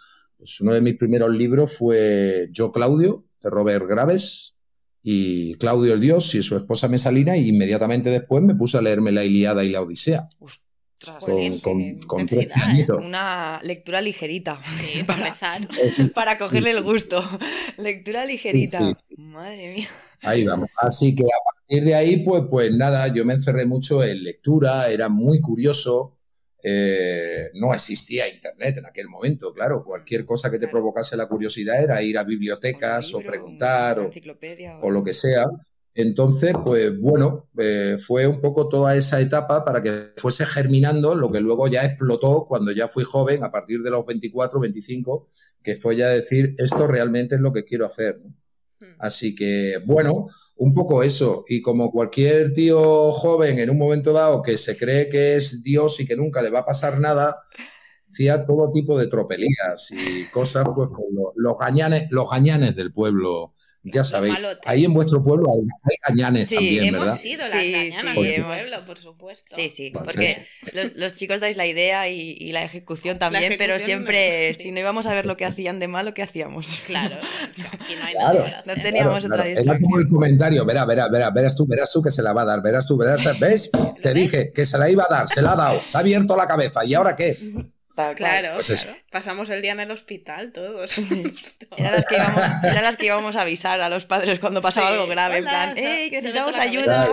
[SPEAKER 4] pues uno de mis primeros libros fue Yo Claudio, de Robert Graves, y Claudio el Dios y su esposa Mesalina, y inmediatamente después me puse a leerme la Iliada y la Odisea,
[SPEAKER 3] Ostras,
[SPEAKER 4] con, con, con 13
[SPEAKER 2] intensidad, ¿eh?
[SPEAKER 4] añitos.
[SPEAKER 3] Una lectura ligerita.
[SPEAKER 2] Sí, para empezar.
[SPEAKER 3] Para cogerle el gusto. Lectura ligerita.
[SPEAKER 4] Sí, sí,
[SPEAKER 3] Madre mía.
[SPEAKER 4] Ahí vamos. Así que a partir de ahí, pues, pues nada, yo me encerré mucho en lectura, era muy curioso. Eh, no existía Internet en aquel momento, claro. Cualquier cosa que te
[SPEAKER 3] Claro.
[SPEAKER 4] provocase la curiosidad era ir a bibliotecas o
[SPEAKER 3] libro,
[SPEAKER 4] preguntar o, lo que sea. Entonces, pues bueno, eh, fue un poco toda esa etapa para que fuese germinando lo que luego ya explotó cuando ya fui joven, a partir de los 24, 25, que fue ya decir, esto realmente es lo que quiero hacer. ¿no? Así que, bueno, un poco eso. Y como cualquier tío joven en un momento dado que se cree que es Dios y que nunca le va a pasar nada, hacía todo tipo de tropelías y cosas, pues con lo- los gañanes, los gañanes del pueblo. Ya sabéis, ahí en vuestro pueblo hay, hay gañanes
[SPEAKER 3] Sí,
[SPEAKER 4] también,
[SPEAKER 2] hemos
[SPEAKER 4] ¿verdad?
[SPEAKER 2] sido las
[SPEAKER 3] Sí,
[SPEAKER 2] gañanas
[SPEAKER 3] sí,
[SPEAKER 2] del
[SPEAKER 3] hemos-
[SPEAKER 2] pueblo, por supuesto.
[SPEAKER 3] Sí, sí,
[SPEAKER 4] Pues
[SPEAKER 3] porque los, los chicos dais la idea y, y la ejecución también, pero
[SPEAKER 2] ejecución
[SPEAKER 3] siempre,
[SPEAKER 2] no,
[SPEAKER 3] si no íbamos a ver lo que hacían de malo, ¿qué hacíamos?
[SPEAKER 2] Claro, o sea, aquí no hay
[SPEAKER 4] Claro.
[SPEAKER 2] nada
[SPEAKER 3] No teníamos
[SPEAKER 4] Claro,
[SPEAKER 3] otra
[SPEAKER 4] claro. Era como el comentario, verá, verá, verá, verás tú, verás tú que se la va a dar, verás tú, verás, ¿ves? Te
[SPEAKER 2] ves?
[SPEAKER 4] dije que se la iba a dar, se la ha dado, se ha abierto la cabeza, ¿y ahora qué?
[SPEAKER 3] Tal cual.
[SPEAKER 2] Claro,
[SPEAKER 4] Pues.
[SPEAKER 2] Pasamos el día en el hospital todos.
[SPEAKER 3] Eran las, que íbamos, eran las que íbamos a avisar a los padres cuando pasaba
[SPEAKER 2] Sí.
[SPEAKER 3] algo grave, en plan, ¡Ey, que necesitamos ayuda!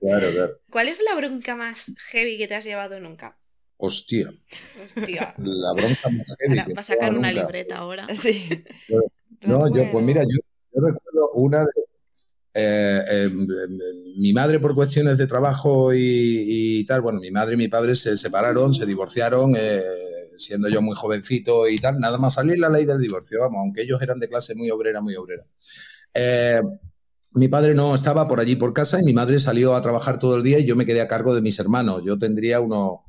[SPEAKER 4] Claro, claro.
[SPEAKER 2] ¿Cuál es la bronca más heavy que te has llevado nunca?
[SPEAKER 4] Hostia,
[SPEAKER 2] Hostia.
[SPEAKER 4] la bronca más heavy
[SPEAKER 2] Ahora,
[SPEAKER 4] que
[SPEAKER 2] va a sacar una
[SPEAKER 4] nunca.
[SPEAKER 2] libreta ahora.
[SPEAKER 3] Sí.
[SPEAKER 4] No, yo, pues mira, yo, yo recuerdo una de. Eh, em, mi madre, por cuestiones de trabajo y, y tal, bueno, mi madre y mi padre se separaron, se divorciaron, eh, siendo yo muy jovencito y tal, nada más salir la ley del divorcio, vamos, aunque ellos eran de clase muy obrera, muy obrera. Eh, mi padre no estaba por allí por casa y mi madre salió a trabajar todo el día y yo me quedé a cargo de mis hermanos. Yo tendría unos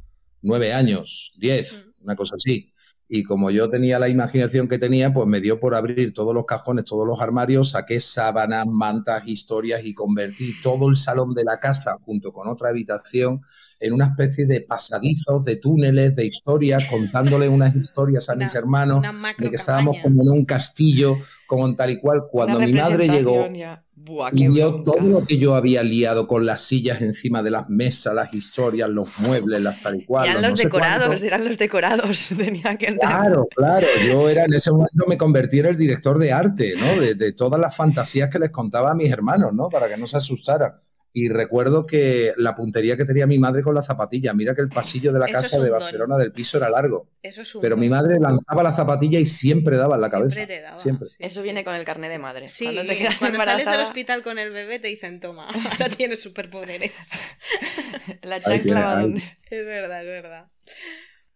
[SPEAKER 4] nueve años, diez, una cosa así. Y como yo tenía la imaginación que tenía, pues me dio por abrir todos los cajones, todos los armarios, saqué sábanas, mantas, historias y convertí todo el salón de la casa junto con otra habitación en una especie de pasadizos, de túneles, de historias, contándole unas historias a
[SPEAKER 2] Una-
[SPEAKER 4] mis hermanos de que estábamos como en un castillo, como tal y cual. Cuando mi madre llegó
[SPEAKER 3] ya. Buah,
[SPEAKER 4] y vio
[SPEAKER 3] bronca.
[SPEAKER 4] todo lo que yo había liado con las sillas encima de las mesas, las historias, los muebles, las tal y cual.
[SPEAKER 3] Eran
[SPEAKER 4] no
[SPEAKER 3] los
[SPEAKER 4] sé
[SPEAKER 3] decorados,
[SPEAKER 4] cuánto.
[SPEAKER 3] eran los decorados. Tenía que entrar.
[SPEAKER 4] Claro, claro. Yo era en ese momento me convertí en el director de arte, ¿no? De, de todas las fantasías que les contaba a mis hermanos, ¿no? Para que no se asustaran. Y recuerdo que la puntería que tenía mi madre con la zapatilla, mira que el pasillo de la
[SPEAKER 2] Eso
[SPEAKER 4] casa de
[SPEAKER 2] don.
[SPEAKER 4] Barcelona del piso era largo,
[SPEAKER 2] Eso es un
[SPEAKER 4] pero mi madre lanzaba la zapatilla y siempre daba en la cabeza.
[SPEAKER 2] Siempre te daba,
[SPEAKER 4] Siempre.
[SPEAKER 2] sí,
[SPEAKER 3] Eso viene con el carnet de madre.
[SPEAKER 2] Sí,
[SPEAKER 3] cuando te quedas
[SPEAKER 2] cuando sales del
[SPEAKER 3] embarazada,
[SPEAKER 2] hospital con el bebé te dicen, toma, ahora tienes superpoderes.
[SPEAKER 3] la chancla donde...
[SPEAKER 2] Es verdad, es verdad.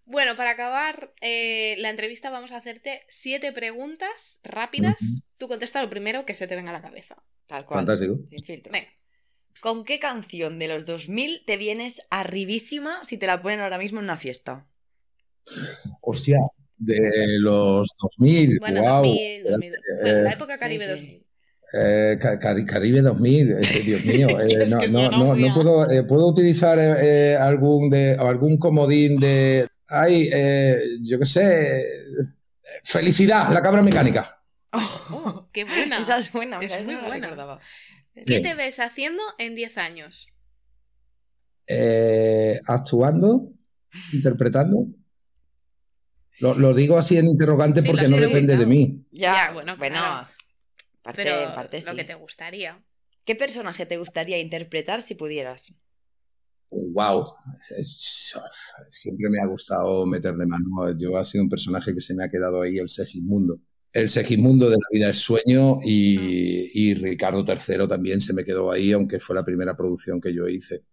[SPEAKER 2] Bueno, para acabar eh, la entrevista vamos a hacerte siete preguntas rápidas.
[SPEAKER 4] Ujú.
[SPEAKER 2] Tú contesta lo primero que se te venga a la cabeza.
[SPEAKER 3] Tal cual.
[SPEAKER 4] Fantástico.
[SPEAKER 3] Sin filtro.
[SPEAKER 2] Venga.
[SPEAKER 3] ¿Con qué canción de los 2000 te vienes arribísima si te la ponen ahora mismo en una fiesta?
[SPEAKER 4] Hostia, de los 2000,
[SPEAKER 2] Bueno,
[SPEAKER 4] wow.
[SPEAKER 2] 2000, 2000. Bueno, la
[SPEAKER 4] Eh,
[SPEAKER 2] época Caribe
[SPEAKER 3] sí.
[SPEAKER 2] 2000.
[SPEAKER 4] Eh, Ca- Cari- Caribe 2000, eh, Dios mío. eh, no, no, no, no puedo, eh, puedo utilizar eh, algún de algún comodín de. Ay, eh, yo qué sé. Felicidad, la cabra mecánica.
[SPEAKER 2] Oh, qué buena.
[SPEAKER 3] Esa es buena, mira,
[SPEAKER 2] Es
[SPEAKER 3] esa
[SPEAKER 2] muy buena. ¿Qué te ves haciendo en 10 años?
[SPEAKER 4] Eh, actuando, interpretando. Lo, lo digo así en interrogante
[SPEAKER 2] Sí,
[SPEAKER 4] porque no depende de mí.
[SPEAKER 3] Ya,
[SPEAKER 2] Ya, bueno,
[SPEAKER 3] bueno,
[SPEAKER 2] claro.
[SPEAKER 3] parte,
[SPEAKER 2] Pero
[SPEAKER 3] parte
[SPEAKER 2] lo
[SPEAKER 3] sí.
[SPEAKER 2] que te gustaría.
[SPEAKER 3] ¿Qué personaje te gustaría interpretar si pudieras?
[SPEAKER 4] Wow, siempre me ha gustado meterle mano. Yo ha sido un personaje que se me ha quedado ahí, el Segismundo. El Segismundo de la vida es sueño y, y Ricardo III también se me quedó ahí, aunque fue la primera producción que yo hice.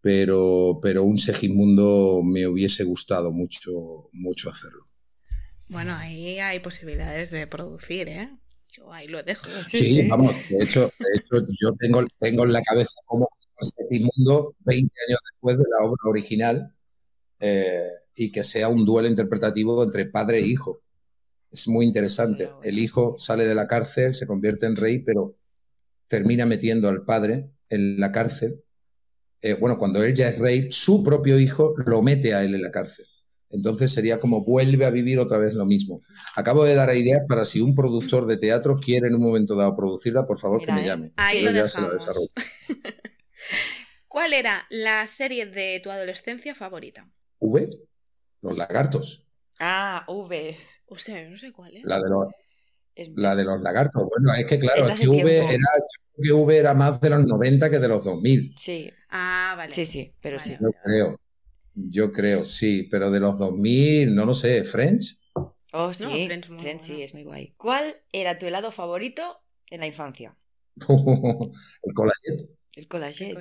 [SPEAKER 4] Pero, pero un Segismundo me hubiese gustado mucho, mucho hacerlo.
[SPEAKER 2] Bueno, ahí hay posibilidades de producir, ¿eh? Yo ahí lo dejo.
[SPEAKER 4] Sí, vamos, de hecho, de hecho yo tengo, tengo en la cabeza como Segismundo 20 años después de la obra original eh, y que sea un duelo interpretativo entre padre e hijo. Es muy interesante. El hijo sale de la cárcel, se convierte en rey, pero termina metiendo al padre en la cárcel. Eh, bueno, cuando él ya es rey, su propio hijo lo mete a él en la cárcel. Entonces sería como vuelve a vivir otra vez lo mismo. Acabo de dar ideas para si un productor de teatro quiere en un momento dado producirla, por favor
[SPEAKER 3] Mira,
[SPEAKER 4] que me llame.
[SPEAKER 2] Ahí lo
[SPEAKER 4] ya se la desarrollo.
[SPEAKER 2] ¿Cuál era la serie de tu adolescencia favorita?
[SPEAKER 4] ¿V? Los lagartos.
[SPEAKER 3] Ah, V.
[SPEAKER 2] Hostia, yo no sé cuál, ¿eh?
[SPEAKER 4] La de los,
[SPEAKER 3] Es-
[SPEAKER 4] la de los lagartos. Bueno, es que claro,
[SPEAKER 3] Es
[SPEAKER 4] es que V era, yo creo que V era más de los 90 que de los 2000,
[SPEAKER 3] Sí,
[SPEAKER 2] Ah, vale.
[SPEAKER 3] sí, sí, pero
[SPEAKER 2] Vale.
[SPEAKER 3] sí.
[SPEAKER 4] yo creo. Yo creo, sí, pero de los 2000, no lo sé, French.
[SPEAKER 3] Oh, sí.
[SPEAKER 2] No, Friends muy
[SPEAKER 3] Friends sí,
[SPEAKER 2] bueno.
[SPEAKER 3] es muy guay. ¿Cuál era tu helado favorito en la infancia?
[SPEAKER 4] el Colayet.
[SPEAKER 3] El collagette.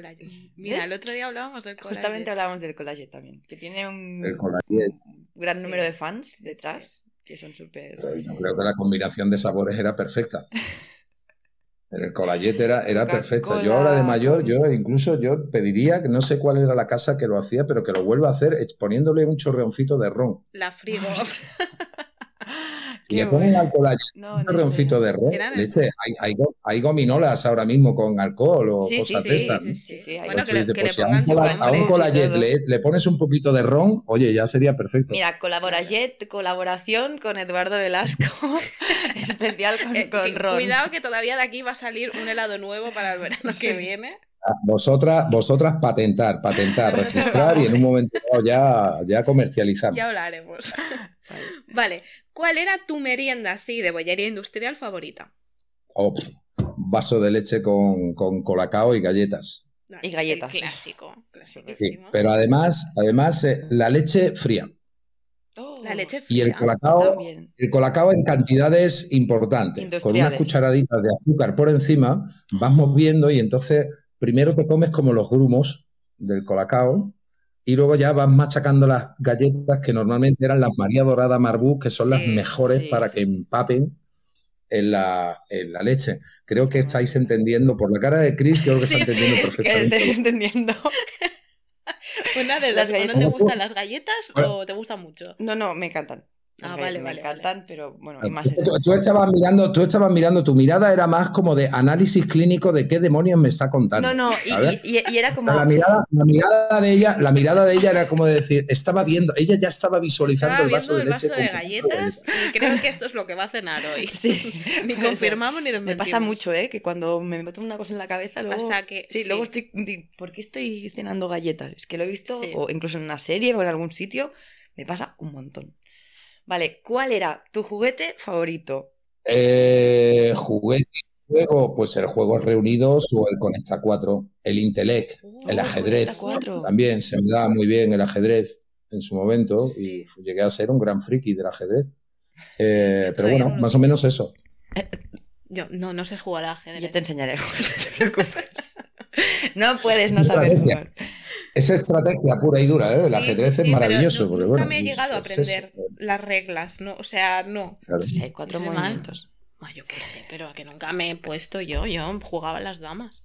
[SPEAKER 2] Mira,
[SPEAKER 3] ¿Ves?
[SPEAKER 2] el otro día hablábamos del collage.
[SPEAKER 3] Justamente hablábamos del collagette también, que tiene un,
[SPEAKER 4] El Colayet.
[SPEAKER 3] un gran
[SPEAKER 2] Sí.
[SPEAKER 3] número de fans
[SPEAKER 2] Sí,
[SPEAKER 3] detrás, que son súper...
[SPEAKER 4] Yo creo que la combinación de sabores era perfecta. El Colayet era, era perfecta. Yo ahora de mayor, yo incluso yo pediría, que no sé cuál era la casa que lo hacía, pero que lo vuelva a hacer poniéndole un chorreoncito de ron.
[SPEAKER 2] La frigo.
[SPEAKER 4] Y le ponen
[SPEAKER 3] bueno.
[SPEAKER 4] al Colayet
[SPEAKER 3] No,
[SPEAKER 4] un de ron.
[SPEAKER 2] Eran
[SPEAKER 4] Leche, hay, hay, go- hay gominolas ahora mismo con alcohol o
[SPEAKER 3] Sí,
[SPEAKER 4] cosas
[SPEAKER 3] sí,
[SPEAKER 4] de estas.
[SPEAKER 3] sí, sí, sí, hay
[SPEAKER 2] Bueno,
[SPEAKER 4] Pues
[SPEAKER 2] que le, que
[SPEAKER 4] pues
[SPEAKER 2] le
[SPEAKER 4] a un
[SPEAKER 2] pongan su
[SPEAKER 4] cola- a
[SPEAKER 2] nombre.
[SPEAKER 4] un
[SPEAKER 3] y
[SPEAKER 4] Colayet
[SPEAKER 3] todo.
[SPEAKER 4] le, le pones un poquito de ron, oye, ya sería perfecto.
[SPEAKER 3] Mira, colaborajet, colaboración con Eduardo Velasco, especial con,
[SPEAKER 2] Eh,
[SPEAKER 3] con
[SPEAKER 2] que-
[SPEAKER 3] Ron.
[SPEAKER 2] Cuidado que todavía de aquí va a salir un helado nuevo para el verano que viene.
[SPEAKER 4] Ah, Vosotras, vosotras patentar, patentar, registrar y en un momento dado ya, ya comercializamos.
[SPEAKER 2] Ya hablaremos.
[SPEAKER 3] Vale.
[SPEAKER 2] Vale, ¿cuál era tu merienda así de bollería industrial favorita?
[SPEAKER 4] O pff, vaso de leche con, con colacao y galletas.
[SPEAKER 2] No,
[SPEAKER 3] Y galletas.
[SPEAKER 2] el clásico,
[SPEAKER 4] Sí, pero además, además eh, la leche fría.
[SPEAKER 3] Oh,
[SPEAKER 2] La leche
[SPEAKER 4] Y el
[SPEAKER 2] fría.
[SPEAKER 4] colacao,
[SPEAKER 3] también.
[SPEAKER 4] el colacao en cantidades importantes. Con unas cucharaditas de azúcar por encima, vas moviendo y entonces primero te comes como los grumos del colacao y luego ya vas machacando las galletas que normalmente eran las María Dorada Marbú, que son las mejores
[SPEAKER 3] sí,
[SPEAKER 4] para
[SPEAKER 3] sí,
[SPEAKER 4] que empapen en la, en la leche. Creo que estáis entendiendo, por la cara de Chris, creo que
[SPEAKER 2] Sí,
[SPEAKER 4] está entendiendo
[SPEAKER 2] es que
[SPEAKER 3] Que
[SPEAKER 4] perfectamente.
[SPEAKER 3] estoy entendiendo.
[SPEAKER 2] Una de
[SPEAKER 3] Las
[SPEAKER 2] las ¿o ¿No te gustan las galletas
[SPEAKER 4] Bueno.
[SPEAKER 2] o te gustan mucho?
[SPEAKER 3] No, no, me encantan.
[SPEAKER 2] Ah, vale,
[SPEAKER 3] galletas
[SPEAKER 2] vale,
[SPEAKER 3] Me encantan, pero bueno, hay más
[SPEAKER 4] Tú, estabas mirando, tú estabas mirando, tu mirada era más como de análisis clínico de qué demonios me está contando.
[SPEAKER 3] No, no, y, y- y era como...
[SPEAKER 4] La mirada, la mirada de ella, la mirada de ella era como de decir, estaba viendo, ella ya estaba visualizando
[SPEAKER 2] Estaba
[SPEAKER 4] el vaso
[SPEAKER 2] viendo
[SPEAKER 4] de
[SPEAKER 2] el vaso
[SPEAKER 4] leche.
[SPEAKER 2] de
[SPEAKER 4] con-
[SPEAKER 2] galletas y creo que esto es lo que va a cenar hoy.
[SPEAKER 3] Sí.
[SPEAKER 2] Ni confirmamos ni
[SPEAKER 3] Me pasa mucho, ¿eh? Que cuando me meto una cosa en la cabeza, luego...
[SPEAKER 2] Hasta que.
[SPEAKER 3] Sí, luego estoy... ¿Por qué estoy cenando galletas? Es que lo he visto,
[SPEAKER 2] Sí.
[SPEAKER 3] o incluso en una serie o en algún sitio, me pasa un montón. Vale, ¿cuál era tu juguete favorito?
[SPEAKER 4] Eh, juguete, juego, pues el Juegos Reunidos o el Conecta 4, el Intelec, el
[SPEAKER 3] Oh,
[SPEAKER 4] ajedrez.
[SPEAKER 3] Conecta 4.
[SPEAKER 4] También se me daba muy bien el ajedrez en su momento
[SPEAKER 2] Sí.
[SPEAKER 4] y llegué a ser un gran friki del ajedrez. Eh, pero bueno,
[SPEAKER 2] no
[SPEAKER 4] más o menos eso.
[SPEAKER 2] Yo no, no sé jugar al ajedrez.
[SPEAKER 3] Yo te enseñaré a jugar, no te preocupes. No puedes no
[SPEAKER 4] Es
[SPEAKER 3] saber jugar.
[SPEAKER 4] Es estrategia pura y dura, ¿eh? El
[SPEAKER 2] Sí,
[SPEAKER 4] ajedrez
[SPEAKER 2] sí, sí,
[SPEAKER 4] es maravilloso.
[SPEAKER 2] pero
[SPEAKER 4] porque,
[SPEAKER 2] nunca
[SPEAKER 4] bueno,
[SPEAKER 2] me he
[SPEAKER 4] pues,
[SPEAKER 2] llegado a
[SPEAKER 4] es
[SPEAKER 2] aprender las reglas, ¿no? O sea, no.
[SPEAKER 4] Claro.
[SPEAKER 3] Pues hay cuatro movimientos.
[SPEAKER 2] Ah, yo qué sé, pero a que nunca me he puesto yo. Yo jugaba a las damas.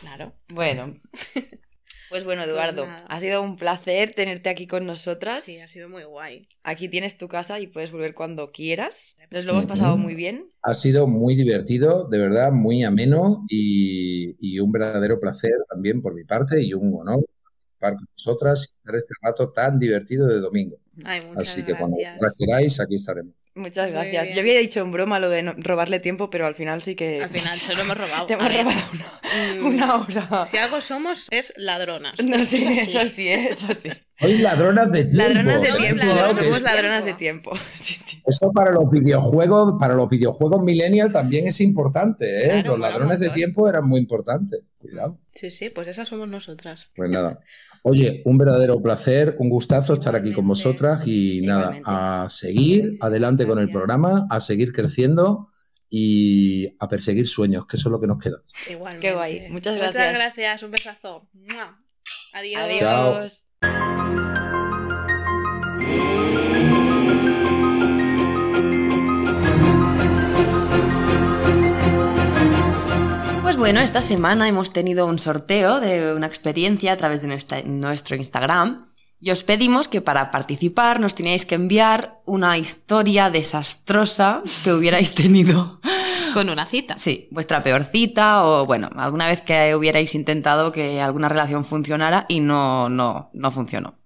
[SPEAKER 2] Claro.
[SPEAKER 3] Bueno. Pues bueno, Eduardo,
[SPEAKER 2] nada.
[SPEAKER 3] ha sido un placer tenerte aquí con nosotras.
[SPEAKER 2] Sí, ha sido muy guay.
[SPEAKER 3] Aquí tienes tu casa y puedes volver cuando quieras. Nos lo hemos pasado muy bien.
[SPEAKER 4] Ha sido muy divertido, de verdad, muy ameno y, y un verdadero placer también por mi parte y un honor participar con vosotras y hacer este rato tan divertido de domingo.
[SPEAKER 2] Ay, muchas
[SPEAKER 4] Así que cuando vosotras queráis, aquí estaremos.
[SPEAKER 3] Muchas gracias. Yo había dicho en broma lo de no- robarle tiempo, pero al final sí que
[SPEAKER 2] Al final se lo hemos robado.
[SPEAKER 3] te hemos
[SPEAKER 2] ver,
[SPEAKER 3] robado una,
[SPEAKER 2] mm,
[SPEAKER 3] una hora.
[SPEAKER 2] Si algo somos, es ladronas.
[SPEAKER 3] No, sí,
[SPEAKER 2] es así.
[SPEAKER 3] eso sí, eso sí.
[SPEAKER 4] Sois ladronas de tiempo.
[SPEAKER 3] Ladronas de
[SPEAKER 2] Somos
[SPEAKER 3] tiempo, somos
[SPEAKER 4] es-
[SPEAKER 3] ladronas de
[SPEAKER 2] tiempo.
[SPEAKER 3] tiempo. Sí, sí.
[SPEAKER 4] Eso para los videojuegos, para los videojuegos millennial también es importante, ¿eh?
[SPEAKER 2] Claro,
[SPEAKER 4] los ladrones de tiempo eran muy importantes. Cuidado.
[SPEAKER 2] Sí, sí, pues esas somos nosotras.
[SPEAKER 4] Pues nada. Oye, un verdadero placer, un gustazo estar aquí con vosotras y nada, a seguir adelante con el
[SPEAKER 3] Gracias.
[SPEAKER 4] programa, a seguir creciendo y a perseguir sueños, que eso es lo que nos queda.
[SPEAKER 2] Igualmente.
[SPEAKER 3] Qué guay. Muchas
[SPEAKER 2] Muchas
[SPEAKER 3] gracias.
[SPEAKER 2] gracias. Un besazo. Adiós.
[SPEAKER 3] Adiós.
[SPEAKER 4] Chao.
[SPEAKER 3] Pues bueno, esta semana hemos tenido un sorteo de una experiencia a través de nuestro Instagram y os pedimos que para participar nos teníais que enviar una historia desastrosa que hubierais tenido.
[SPEAKER 2] Con una cita.
[SPEAKER 3] Sí, vuestra peor cita o bueno, alguna vez que hubierais intentado que alguna relación funcionara y no, no, no funcionó.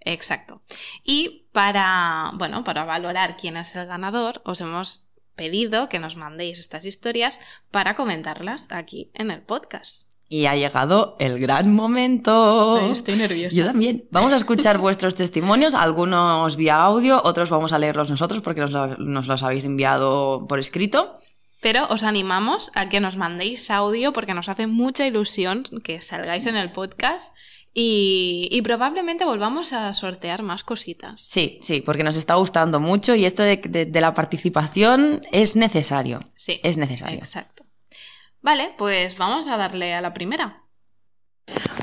[SPEAKER 2] Exacto. Y para, bueno, para valorar quién es el ganador, os hemos pedido que nos mandéis estas historias para comentarlas aquí en el podcast.
[SPEAKER 3] Y ha llegado el gran momento.
[SPEAKER 2] Estoy nerviosa.
[SPEAKER 3] Yo también. Vamos a escuchar vuestros testimonios, algunos vía audio, otros vamos a leerlos nosotros porque nos, lo- nos los habéis enviado por escrito.
[SPEAKER 2] Pero os animamos a que nos mandéis audio porque nos hace mucha ilusión que salgáis en el podcast Y, y probablemente volvamos a sortear más cositas.
[SPEAKER 3] Sí, sí, porque nos está gustando mucho y esto de, de- de la participación es necesario.
[SPEAKER 2] Sí.
[SPEAKER 3] Es necesario.
[SPEAKER 2] Exacto. Vale, pues vamos a darle a la primera.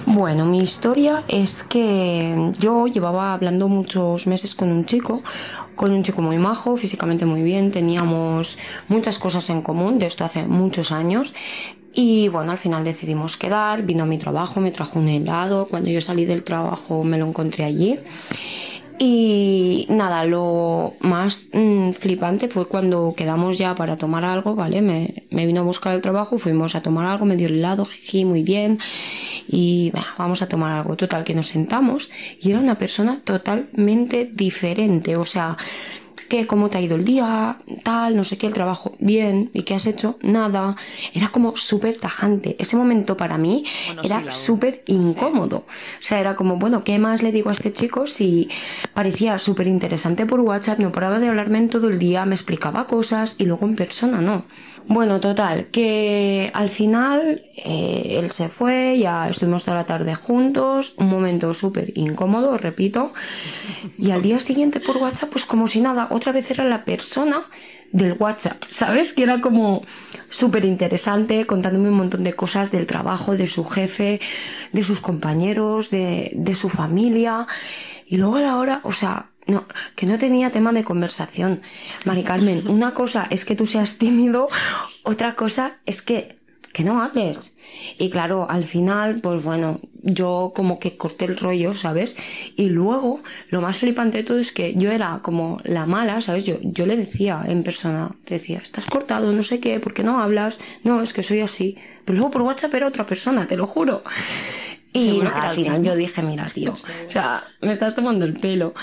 [SPEAKER 5] Bueno, mi historia es que yo llevaba hablando muchos meses con un chico, con un chico muy majo, físicamente muy bien, teníamos muchas cosas en común, de esto hace muchos años. Y bueno, al final decidimos quedar, vino a mi trabajo, me trajo un helado, cuando yo salí del trabajo me lo encontré allí. Y nada, lo más mm, flipante fue cuando quedamos ya para tomar algo, ¿vale? Me, me vino a buscar el trabajo, fuimos a tomar algo, me dio el helado, jiji, muy bien. Y "Bah, vamos a tomar algo. Total, que nos sentamos y era una persona totalmente diferente. O sea, que cómo te ha ido el día, tal, no sé qué, el trabajo, bien, y qué has hecho, nada. Era como súper tajante. Ese momento para mí era súper incómodo. O sea, era como, bueno, ¿qué más le digo a este chico si parecía súper interesante por WhatsApp, no paraba de hablarme en todo el día, me explicaba cosas y luego en persona no? Bueno, total, que al final eh, él se fue, ya estuvimos toda la tarde juntos, un momento súper incómodo, repito, y al día siguiente por WhatsApp, pues como si nada, otra vez era la persona del WhatsApp, ¿sabes? Que era como súper interesante, contándome un montón de cosas del trabajo, de su jefe, de sus compañeros, de, de su familia. Y luego a la hora, o sea, no, que no tenía tema de conversación. Mari Carmen, una cosa es que tú seas tímido, otra cosa es que, que no hables. Y claro, al final, pues bueno, yo como que corté el rollo, ¿sabes? Y luego, lo más flipante de todo es que yo era como la mala, ¿sabes? Yo, yo le decía en persona, te decía, estás cortado, no sé qué, ¿por qué no hablas? No, es que soy así. Pero luego por WhatsApp era otra persona, te lo juro. Y nada, al final yo dije, mira, tío, o sea, me estás tomando el pelo.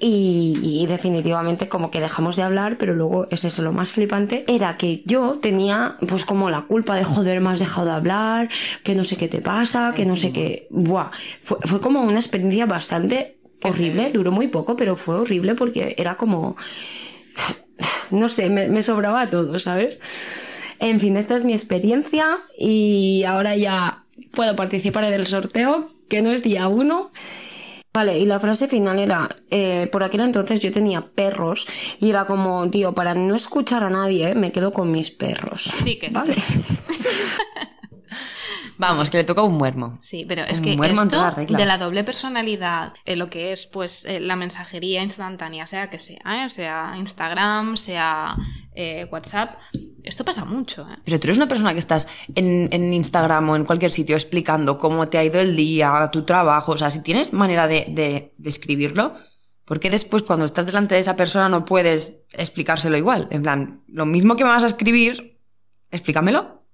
[SPEAKER 5] Y, y definitivamente como que dejamos de hablar, pero luego es eso, lo más flipante era que yo tenía pues como la culpa de joder, me has dejado de hablar, que no sé qué te pasa, que no sé qué... Buah, fue, fue como una experiencia bastante horrible, duró muy poco, pero fue horrible porque era como... No sé, me, me sobraba todo, ¿sabes? En fin, esta es mi experiencia y ahora ya puedo participar en el sorteo, que no es día uno. Vale, y la frase final era, eh, por aquel entonces yo tenía perros y era como, tío, para no escuchar a nadie, me quedo con mis perros.
[SPEAKER 2] Sí que sí.
[SPEAKER 3] Vamos, que le toca un muermo.
[SPEAKER 2] Sí, pero es
[SPEAKER 3] Un
[SPEAKER 2] que
[SPEAKER 3] muermo en
[SPEAKER 2] esto
[SPEAKER 3] toda regla.
[SPEAKER 2] de la doble personalidad, eh, lo que es pues eh, la mensajería instantánea, sea que sea, ¿eh? sea Instagram, sea WhatsApp, esto pasa mucho. ¿eh?
[SPEAKER 3] Pero tú eres una persona que estás en, en Instagram o en cualquier sitio explicando cómo te ha ido el día, tu trabajo. O sea, si tienes manera de, de, de escribirlo, ¿por qué después cuando estás delante de esa persona no puedes explicárselo igual? En plan, lo mismo que me vas a escribir, explícamelo.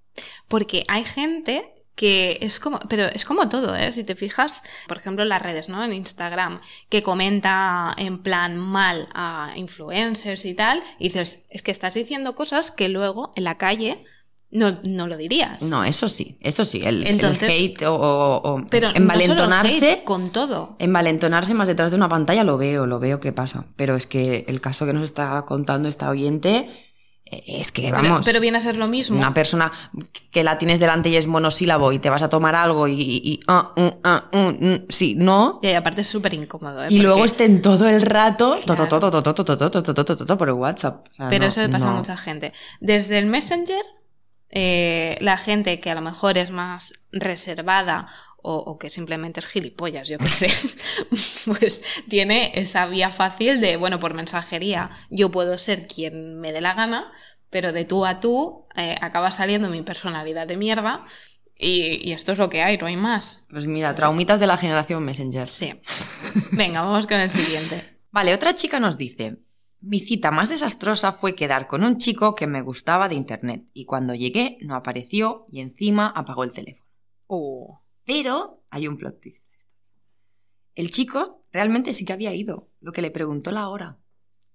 [SPEAKER 2] Porque hay gente que es como, pero es como todo, ¿eh? Si te fijas, por ejemplo, en las redes, ¿no? En Instagram, que comenta en plan mal a influencers y tal, y dices, es que estás diciendo cosas que luego en la calle no, no lo dirías.
[SPEAKER 3] No, eso sí, eso sí. El, el
[SPEAKER 2] Entonces-
[SPEAKER 3] hate o, o- o
[SPEAKER 2] pero no solo
[SPEAKER 3] envalentonarse.
[SPEAKER 2] hate, con todo.
[SPEAKER 3] Envalentonarse más detrás de una pantalla lo veo, lo veo que pasa. Pero es que el caso que nos está contando esta oyente es que vamos.
[SPEAKER 2] Pero, viene a ser lo mismo.
[SPEAKER 3] Una persona que la tienes delante y es monosílabo y te vas a tomar algo y. sí, no.
[SPEAKER 2] Y aparte es súper incómodo.
[SPEAKER 3] Y
[SPEAKER 2] Porque...
[SPEAKER 3] luego estén todo el rato por el WhatsApp.
[SPEAKER 2] Pero eso le pasa a mucha gente. Desde el Messenger, la gente que a lo mejor es más reservada o, o que simplemente es gilipollas, yo qué sé, pues tiene esa vía fácil de, bueno, por mensajería yo puedo ser quien me dé la gana, pero de tú a tú eh, acaba saliendo mi personalidad de mierda y, y esto es lo que hay, no hay más.
[SPEAKER 3] Pues mira, traumitas de la generación Messenger.
[SPEAKER 2] Sí. Venga, vamos con el siguiente.
[SPEAKER 3] Vale, otra chica nos dice, mi cita más desastrosa fue quedar con un chico que me gustaba de internet y cuando llegué no apareció y encima apagó el teléfono.
[SPEAKER 2] Uh,
[SPEAKER 3] Pero hay un plot twist. El chico realmente sí que había ido, lo que le preguntó la hora.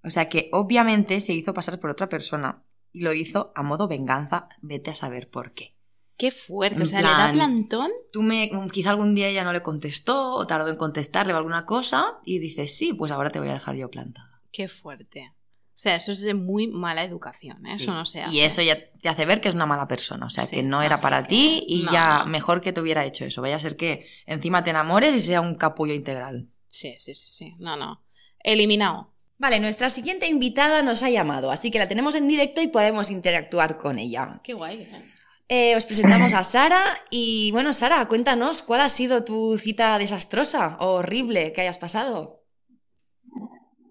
[SPEAKER 3] O sea que obviamente se hizo pasar por otra persona y lo hizo a modo venganza, vete a saber por qué.
[SPEAKER 2] qué fuerte. O sea, le da
[SPEAKER 3] plan-
[SPEAKER 2] plantón.
[SPEAKER 3] Tú me, quizá algún día ella no le contestó o tardó en contestarle o alguna cosa y dices, sí, pues ahora te voy a dejar yo plantada.
[SPEAKER 2] Qué fuerte. O sea, eso es de muy mala educación, ¿eh?
[SPEAKER 3] Sí.
[SPEAKER 2] eso no se hace.
[SPEAKER 3] Y eso ya te hace ver que es una mala persona. O sea,
[SPEAKER 2] Sí,
[SPEAKER 3] que no era para
[SPEAKER 2] que
[SPEAKER 3] ti y
[SPEAKER 2] no,
[SPEAKER 3] ya
[SPEAKER 2] no.
[SPEAKER 3] mejor que te hubiera hecho eso. Vaya a ser que encima te enamores y sea un capullo integral.
[SPEAKER 2] Sí, sí, sí, sí. No, no. Eliminado.
[SPEAKER 3] Vale, nuestra siguiente invitada nos ha llamado, así que la tenemos en directo y podemos interactuar con ella.
[SPEAKER 2] Qué guay. ¿eh?
[SPEAKER 3] Eh, os presentamos a Sara y bueno, Sara, cuéntanos cuál ha sido tu cita desastrosa o horrible que hayas pasado.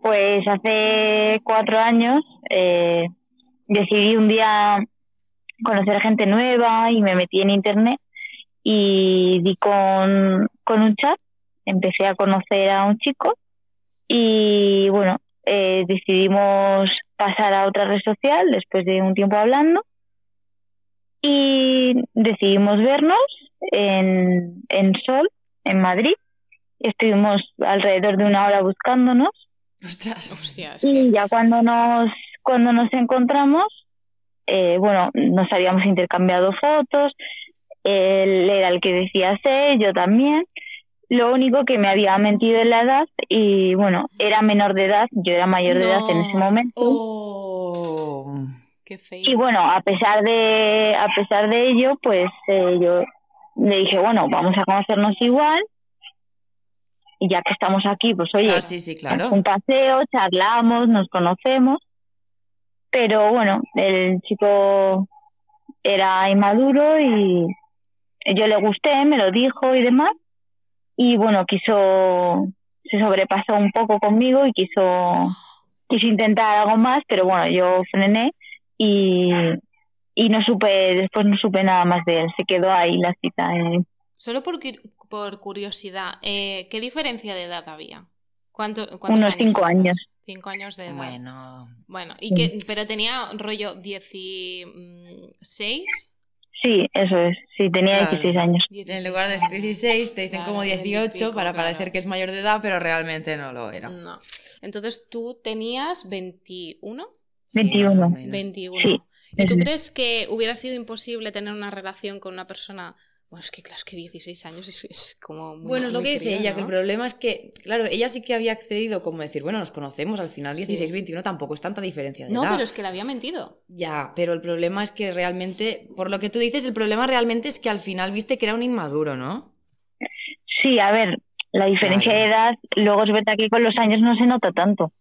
[SPEAKER 6] Pues hace cuatro años eh, decidí un día conocer gente nueva y me metí en internet y di con, con un chat. Empecé a conocer a un chico y bueno, eh, decidimos pasar a otra red social después de un tiempo hablando y decidimos vernos en, en Sol, en Madrid. Estuvimos alrededor de una hora buscándonos
[SPEAKER 3] Ostras.
[SPEAKER 2] Hostia, es que...
[SPEAKER 6] y ya cuando nos cuando nos encontramos eh, bueno nos habíamos intercambiado fotos él era el que decía ser yo también lo único que me había mentido en la edad y bueno era menor de edad yo era mayor de edad en ese momento
[SPEAKER 3] Oh.
[SPEAKER 2] Qué feo.
[SPEAKER 6] y bueno a pesar de a pesar de ello pues eh, yo le dije bueno vamos a conocernos igual y ya que estamos aquí pues oye
[SPEAKER 3] Ah, sí, sí, claro.
[SPEAKER 6] un paseo, charlamos, nos conocemos, pero bueno, el chico era inmaduro y yo le gusté, me lo dijo y demás, y bueno, quiso, se sobrepasó un poco conmigo y quiso, quiso intentar algo más, pero bueno, yo frené y, y no supe, después no supe nada más de él, se quedó ahí la cita. eh.
[SPEAKER 2] Solo por, cu- por curiosidad, eh, ¿qué diferencia de edad había? ¿Cuánto, cuántos
[SPEAKER 6] Unos cinco
[SPEAKER 2] tenías?
[SPEAKER 6] años.
[SPEAKER 2] Cinco años de edad.
[SPEAKER 3] Bueno,
[SPEAKER 2] Bueno, y que, pero tenía rollo 16.
[SPEAKER 6] Sí, eso es, sí, tenía
[SPEAKER 3] Claro.
[SPEAKER 6] 16 años.
[SPEAKER 3] en lugar de decir 16, te dicen
[SPEAKER 2] Claro,
[SPEAKER 3] como 18
[SPEAKER 2] veintipico,
[SPEAKER 3] para
[SPEAKER 2] claro.
[SPEAKER 3] parecer que es mayor de edad, pero realmente no lo era.
[SPEAKER 2] No. Entonces tú tenías 21.
[SPEAKER 3] Sí,
[SPEAKER 6] 21.
[SPEAKER 3] más o menos.
[SPEAKER 2] 21.
[SPEAKER 6] Sí.
[SPEAKER 2] ¿Y tú crees que hubiera sido imposible tener una relación con una persona? Bueno, es que claro, es que 16 años es, es como. muy-
[SPEAKER 3] Bueno, es lo
[SPEAKER 2] muy
[SPEAKER 3] que dice ella,
[SPEAKER 2] ¿no?
[SPEAKER 3] que el problema es que, claro, ella sí que había accedido como decir, bueno, nos conocemos, al final
[SPEAKER 2] Sí.
[SPEAKER 3] 16-21 tampoco es tanta diferencia de
[SPEAKER 2] No,
[SPEAKER 3] edad.
[SPEAKER 2] pero es que le había mentido.
[SPEAKER 3] Ya, pero el problema es que realmente, por lo que tú dices, el problema realmente es que al final viste que era un inmaduro, ¿no?
[SPEAKER 6] Sí, a ver, la diferencia de edad, luego es verdad que con los años no se nota tanto,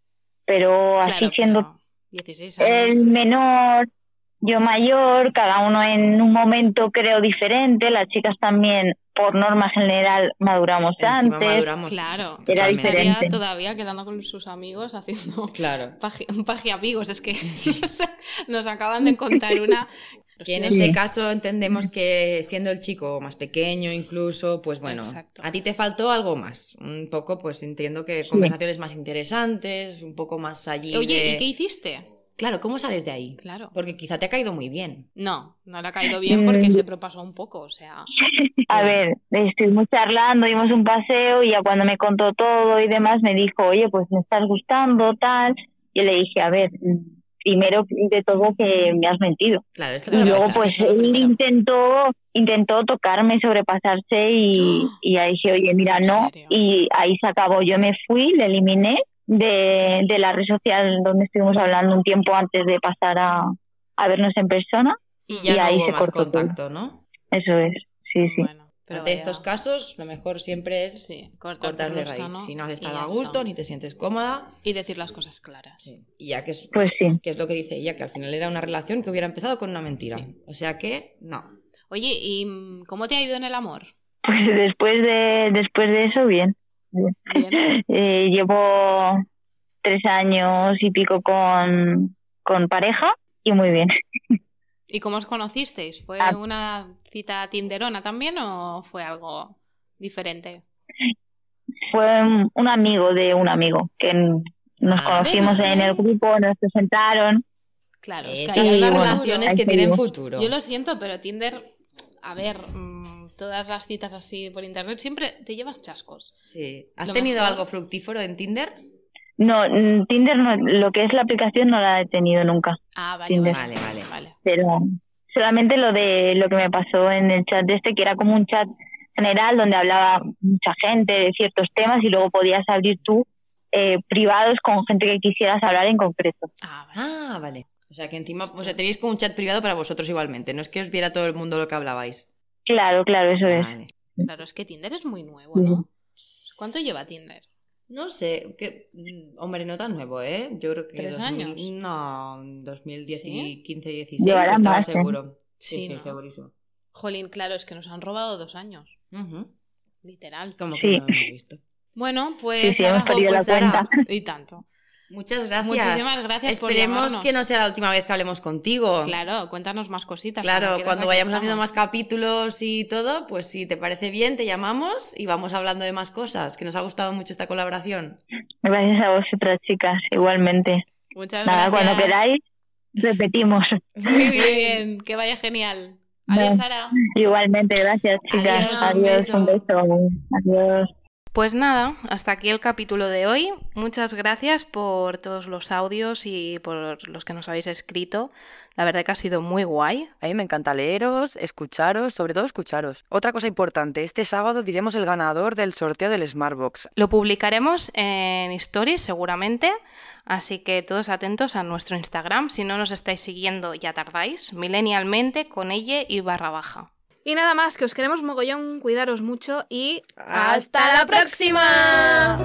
[SPEAKER 6] pero así
[SPEAKER 2] Claro,
[SPEAKER 6] siendo
[SPEAKER 2] pero 16 años.
[SPEAKER 6] el menor, yo mayor, cada uno en un momento creo diferente, las chicas también por norma general maduramos
[SPEAKER 3] Encima
[SPEAKER 6] antes.
[SPEAKER 3] maduramos.
[SPEAKER 2] Claro,
[SPEAKER 6] Era diferente.
[SPEAKER 2] todavía quedando con sus amigos haciendo
[SPEAKER 3] Claro.
[SPEAKER 2] paji, paji amigos. Es que nos acaban de contar una.
[SPEAKER 3] Que en
[SPEAKER 6] Sí.
[SPEAKER 3] este caso entendemos que siendo el chico más pequeño incluso, pues bueno,
[SPEAKER 2] Exacto.
[SPEAKER 3] a ti te faltó algo más. Un poco, pues entiendo que conversaciones más interesantes, un poco más allí
[SPEAKER 2] Oye,
[SPEAKER 3] de-
[SPEAKER 2] ¿y qué hiciste?
[SPEAKER 3] Claro, ¿cómo sales de ahí?
[SPEAKER 2] Claro.
[SPEAKER 3] Porque quizá te ha caído muy bien.
[SPEAKER 2] No, no le ha caído bien porque
[SPEAKER 6] Mm.
[SPEAKER 2] se propasó un poco, o sea.
[SPEAKER 6] A ver, estuvimos charlando, dimos un paseo y ya cuando me contó todo y demás me dijo, oye, pues me estás gustando, tal. Y yo le dije, a ver, mm, primero de todo que me has mentido.
[SPEAKER 3] Claro, esto
[SPEAKER 6] Y luego pues él intentó, intentó tocarme, sobrepasarse y, y ya dije, oye, mira,
[SPEAKER 2] ¿En
[SPEAKER 6] no.
[SPEAKER 2] serio?
[SPEAKER 6] Y ahí se acabó. Yo me fui, le eliminé de, de la red social donde estuvimos hablando un tiempo antes de pasar a, a vernos en persona.
[SPEAKER 3] Y ya
[SPEAKER 6] y
[SPEAKER 3] no
[SPEAKER 6] ahí
[SPEAKER 3] hubo
[SPEAKER 6] se
[SPEAKER 3] más
[SPEAKER 6] cortó todo.
[SPEAKER 3] contacto, ¿no?
[SPEAKER 6] Eso es, sí, sí.
[SPEAKER 2] Bueno, pero
[SPEAKER 3] Ante
[SPEAKER 2] vaya-
[SPEAKER 3] estos casos, lo mejor siempre es
[SPEAKER 2] Sí, cortar,
[SPEAKER 3] de raíz.
[SPEAKER 2] sano
[SPEAKER 3] Si no has estado a gusto,
[SPEAKER 2] está.
[SPEAKER 3] ni te sientes cómoda,
[SPEAKER 2] Y decir las cosas claras.
[SPEAKER 3] y ya que es,
[SPEAKER 6] Pues sí.
[SPEAKER 3] que es lo que dice ella, que al final era una relación que hubiera empezado con una mentira.
[SPEAKER 2] Sí.
[SPEAKER 3] O sea que, no.
[SPEAKER 2] Oye, ¿y cómo te ha ido en el amor?
[SPEAKER 6] Pues después de, después de eso, bien. Eh, llevo tres años y pico con, con pareja y muy bien.
[SPEAKER 2] ¿Y cómo os conocisteis? ¿Fue
[SPEAKER 6] Ah.
[SPEAKER 2] una cita tinderona también o fue algo diferente?
[SPEAKER 6] Fue un, amigo de un amigo que nos
[SPEAKER 3] Ah.
[SPEAKER 6] conocimos en el grupo, nos presentaron.
[SPEAKER 2] Claro, es que hay
[SPEAKER 6] bueno,
[SPEAKER 3] relaciones que tienen futuro.
[SPEAKER 2] Yo lo siento, pero Tinder, a ver, mm, todas las citas así por internet siempre te llevas chascos.
[SPEAKER 3] Sí. ¿Has
[SPEAKER 2] Lo
[SPEAKER 3] tenido
[SPEAKER 2] mejor-
[SPEAKER 3] algo fructífero en Tinder?
[SPEAKER 6] No, Tinder, no, lo que es la aplicación no la he tenido nunca,
[SPEAKER 2] Ah, vale,
[SPEAKER 6] Tinder.
[SPEAKER 2] vale,
[SPEAKER 3] Vale, vale.
[SPEAKER 2] vale.
[SPEAKER 6] pero solamente lo de lo que me pasó en el chat de este, que era como un chat general donde hablaba mucha gente de ciertos temas y luego podías abrir tú eh, privados con gente que quisieras hablar en concreto.
[SPEAKER 2] Ah, vale.
[SPEAKER 3] Ah, vale. O sea, que encima o sea, tenéis como un chat privado para vosotros igualmente. No es que os viera todo el mundo lo que hablabais.
[SPEAKER 6] Claro, claro, eso es.
[SPEAKER 2] Claro, es que Tinder es muy nuevo, ¿no? ¿Cuánto lleva Tinder?
[SPEAKER 3] No sé, que, mm, hombre, no tan nuevo, ¿eh? Yo creo que...
[SPEAKER 2] ¿Tres
[SPEAKER 3] 2000
[SPEAKER 2] años?
[SPEAKER 3] No, 2010
[SPEAKER 2] ¿Sí?
[SPEAKER 3] y 15, 16,
[SPEAKER 6] Llevará
[SPEAKER 3] estaba
[SPEAKER 6] más, ¿eh?
[SPEAKER 3] seguro.
[SPEAKER 2] Sí,
[SPEAKER 3] Sí, sí,
[SPEAKER 2] ¿no?
[SPEAKER 3] segurísimo.
[SPEAKER 2] Jolín, claro, es que nos han robado dos años.
[SPEAKER 3] Ujú.
[SPEAKER 2] Literal.
[SPEAKER 3] Es como que
[SPEAKER 6] Sí.
[SPEAKER 3] no lo hemos visto.
[SPEAKER 2] Bueno, pues.
[SPEAKER 6] Sí, sí,
[SPEAKER 2] ahora-
[SPEAKER 6] hemos perdido
[SPEAKER 3] pues
[SPEAKER 6] la
[SPEAKER 3] ahora-
[SPEAKER 6] cuenta.
[SPEAKER 2] Y tanto.
[SPEAKER 3] Muchas gracias.
[SPEAKER 2] Muchísimas gracias
[SPEAKER 3] Esperemos que no sea la última vez que hablemos contigo.
[SPEAKER 2] Claro, cuéntanos más cositas.
[SPEAKER 3] Claro, cuando vayamos haciendo más capítulos y todo, pues si te parece bien, te llamamos y vamos hablando de más cosas, que nos ha gustado mucho esta colaboración.
[SPEAKER 6] Gracias a vosotras, chicas, igualmente.
[SPEAKER 2] Muchas
[SPEAKER 6] Nada,
[SPEAKER 2] gracias.
[SPEAKER 6] cuando queráis, repetimos.
[SPEAKER 3] Muy bien.
[SPEAKER 2] que vaya genial. Adiós, Sara.
[SPEAKER 6] Igualmente, gracias, chicas.
[SPEAKER 3] Adiós, un beso.
[SPEAKER 6] un beso. Adiós.
[SPEAKER 2] Pues nada, hasta aquí el capítulo de hoy. Muchas gracias por todos los audios y por los que nos habéis escrito. La verdad que ha sido muy guay.
[SPEAKER 7] A mí me encanta leeros, escucharos, sobre todo escucharos. Otra cosa importante, este sábado diremos el ganador del sorteo del Smartbox.
[SPEAKER 2] Lo publicaremos en Stories seguramente, así que todos atentos a nuestro Instagram. Si no nos estáis siguiendo ya tardáis, milenialmente con ella y barra baja. Y nada más, que os queremos mogollón, cuidaros mucho y
[SPEAKER 3] ¡Hasta la próxima!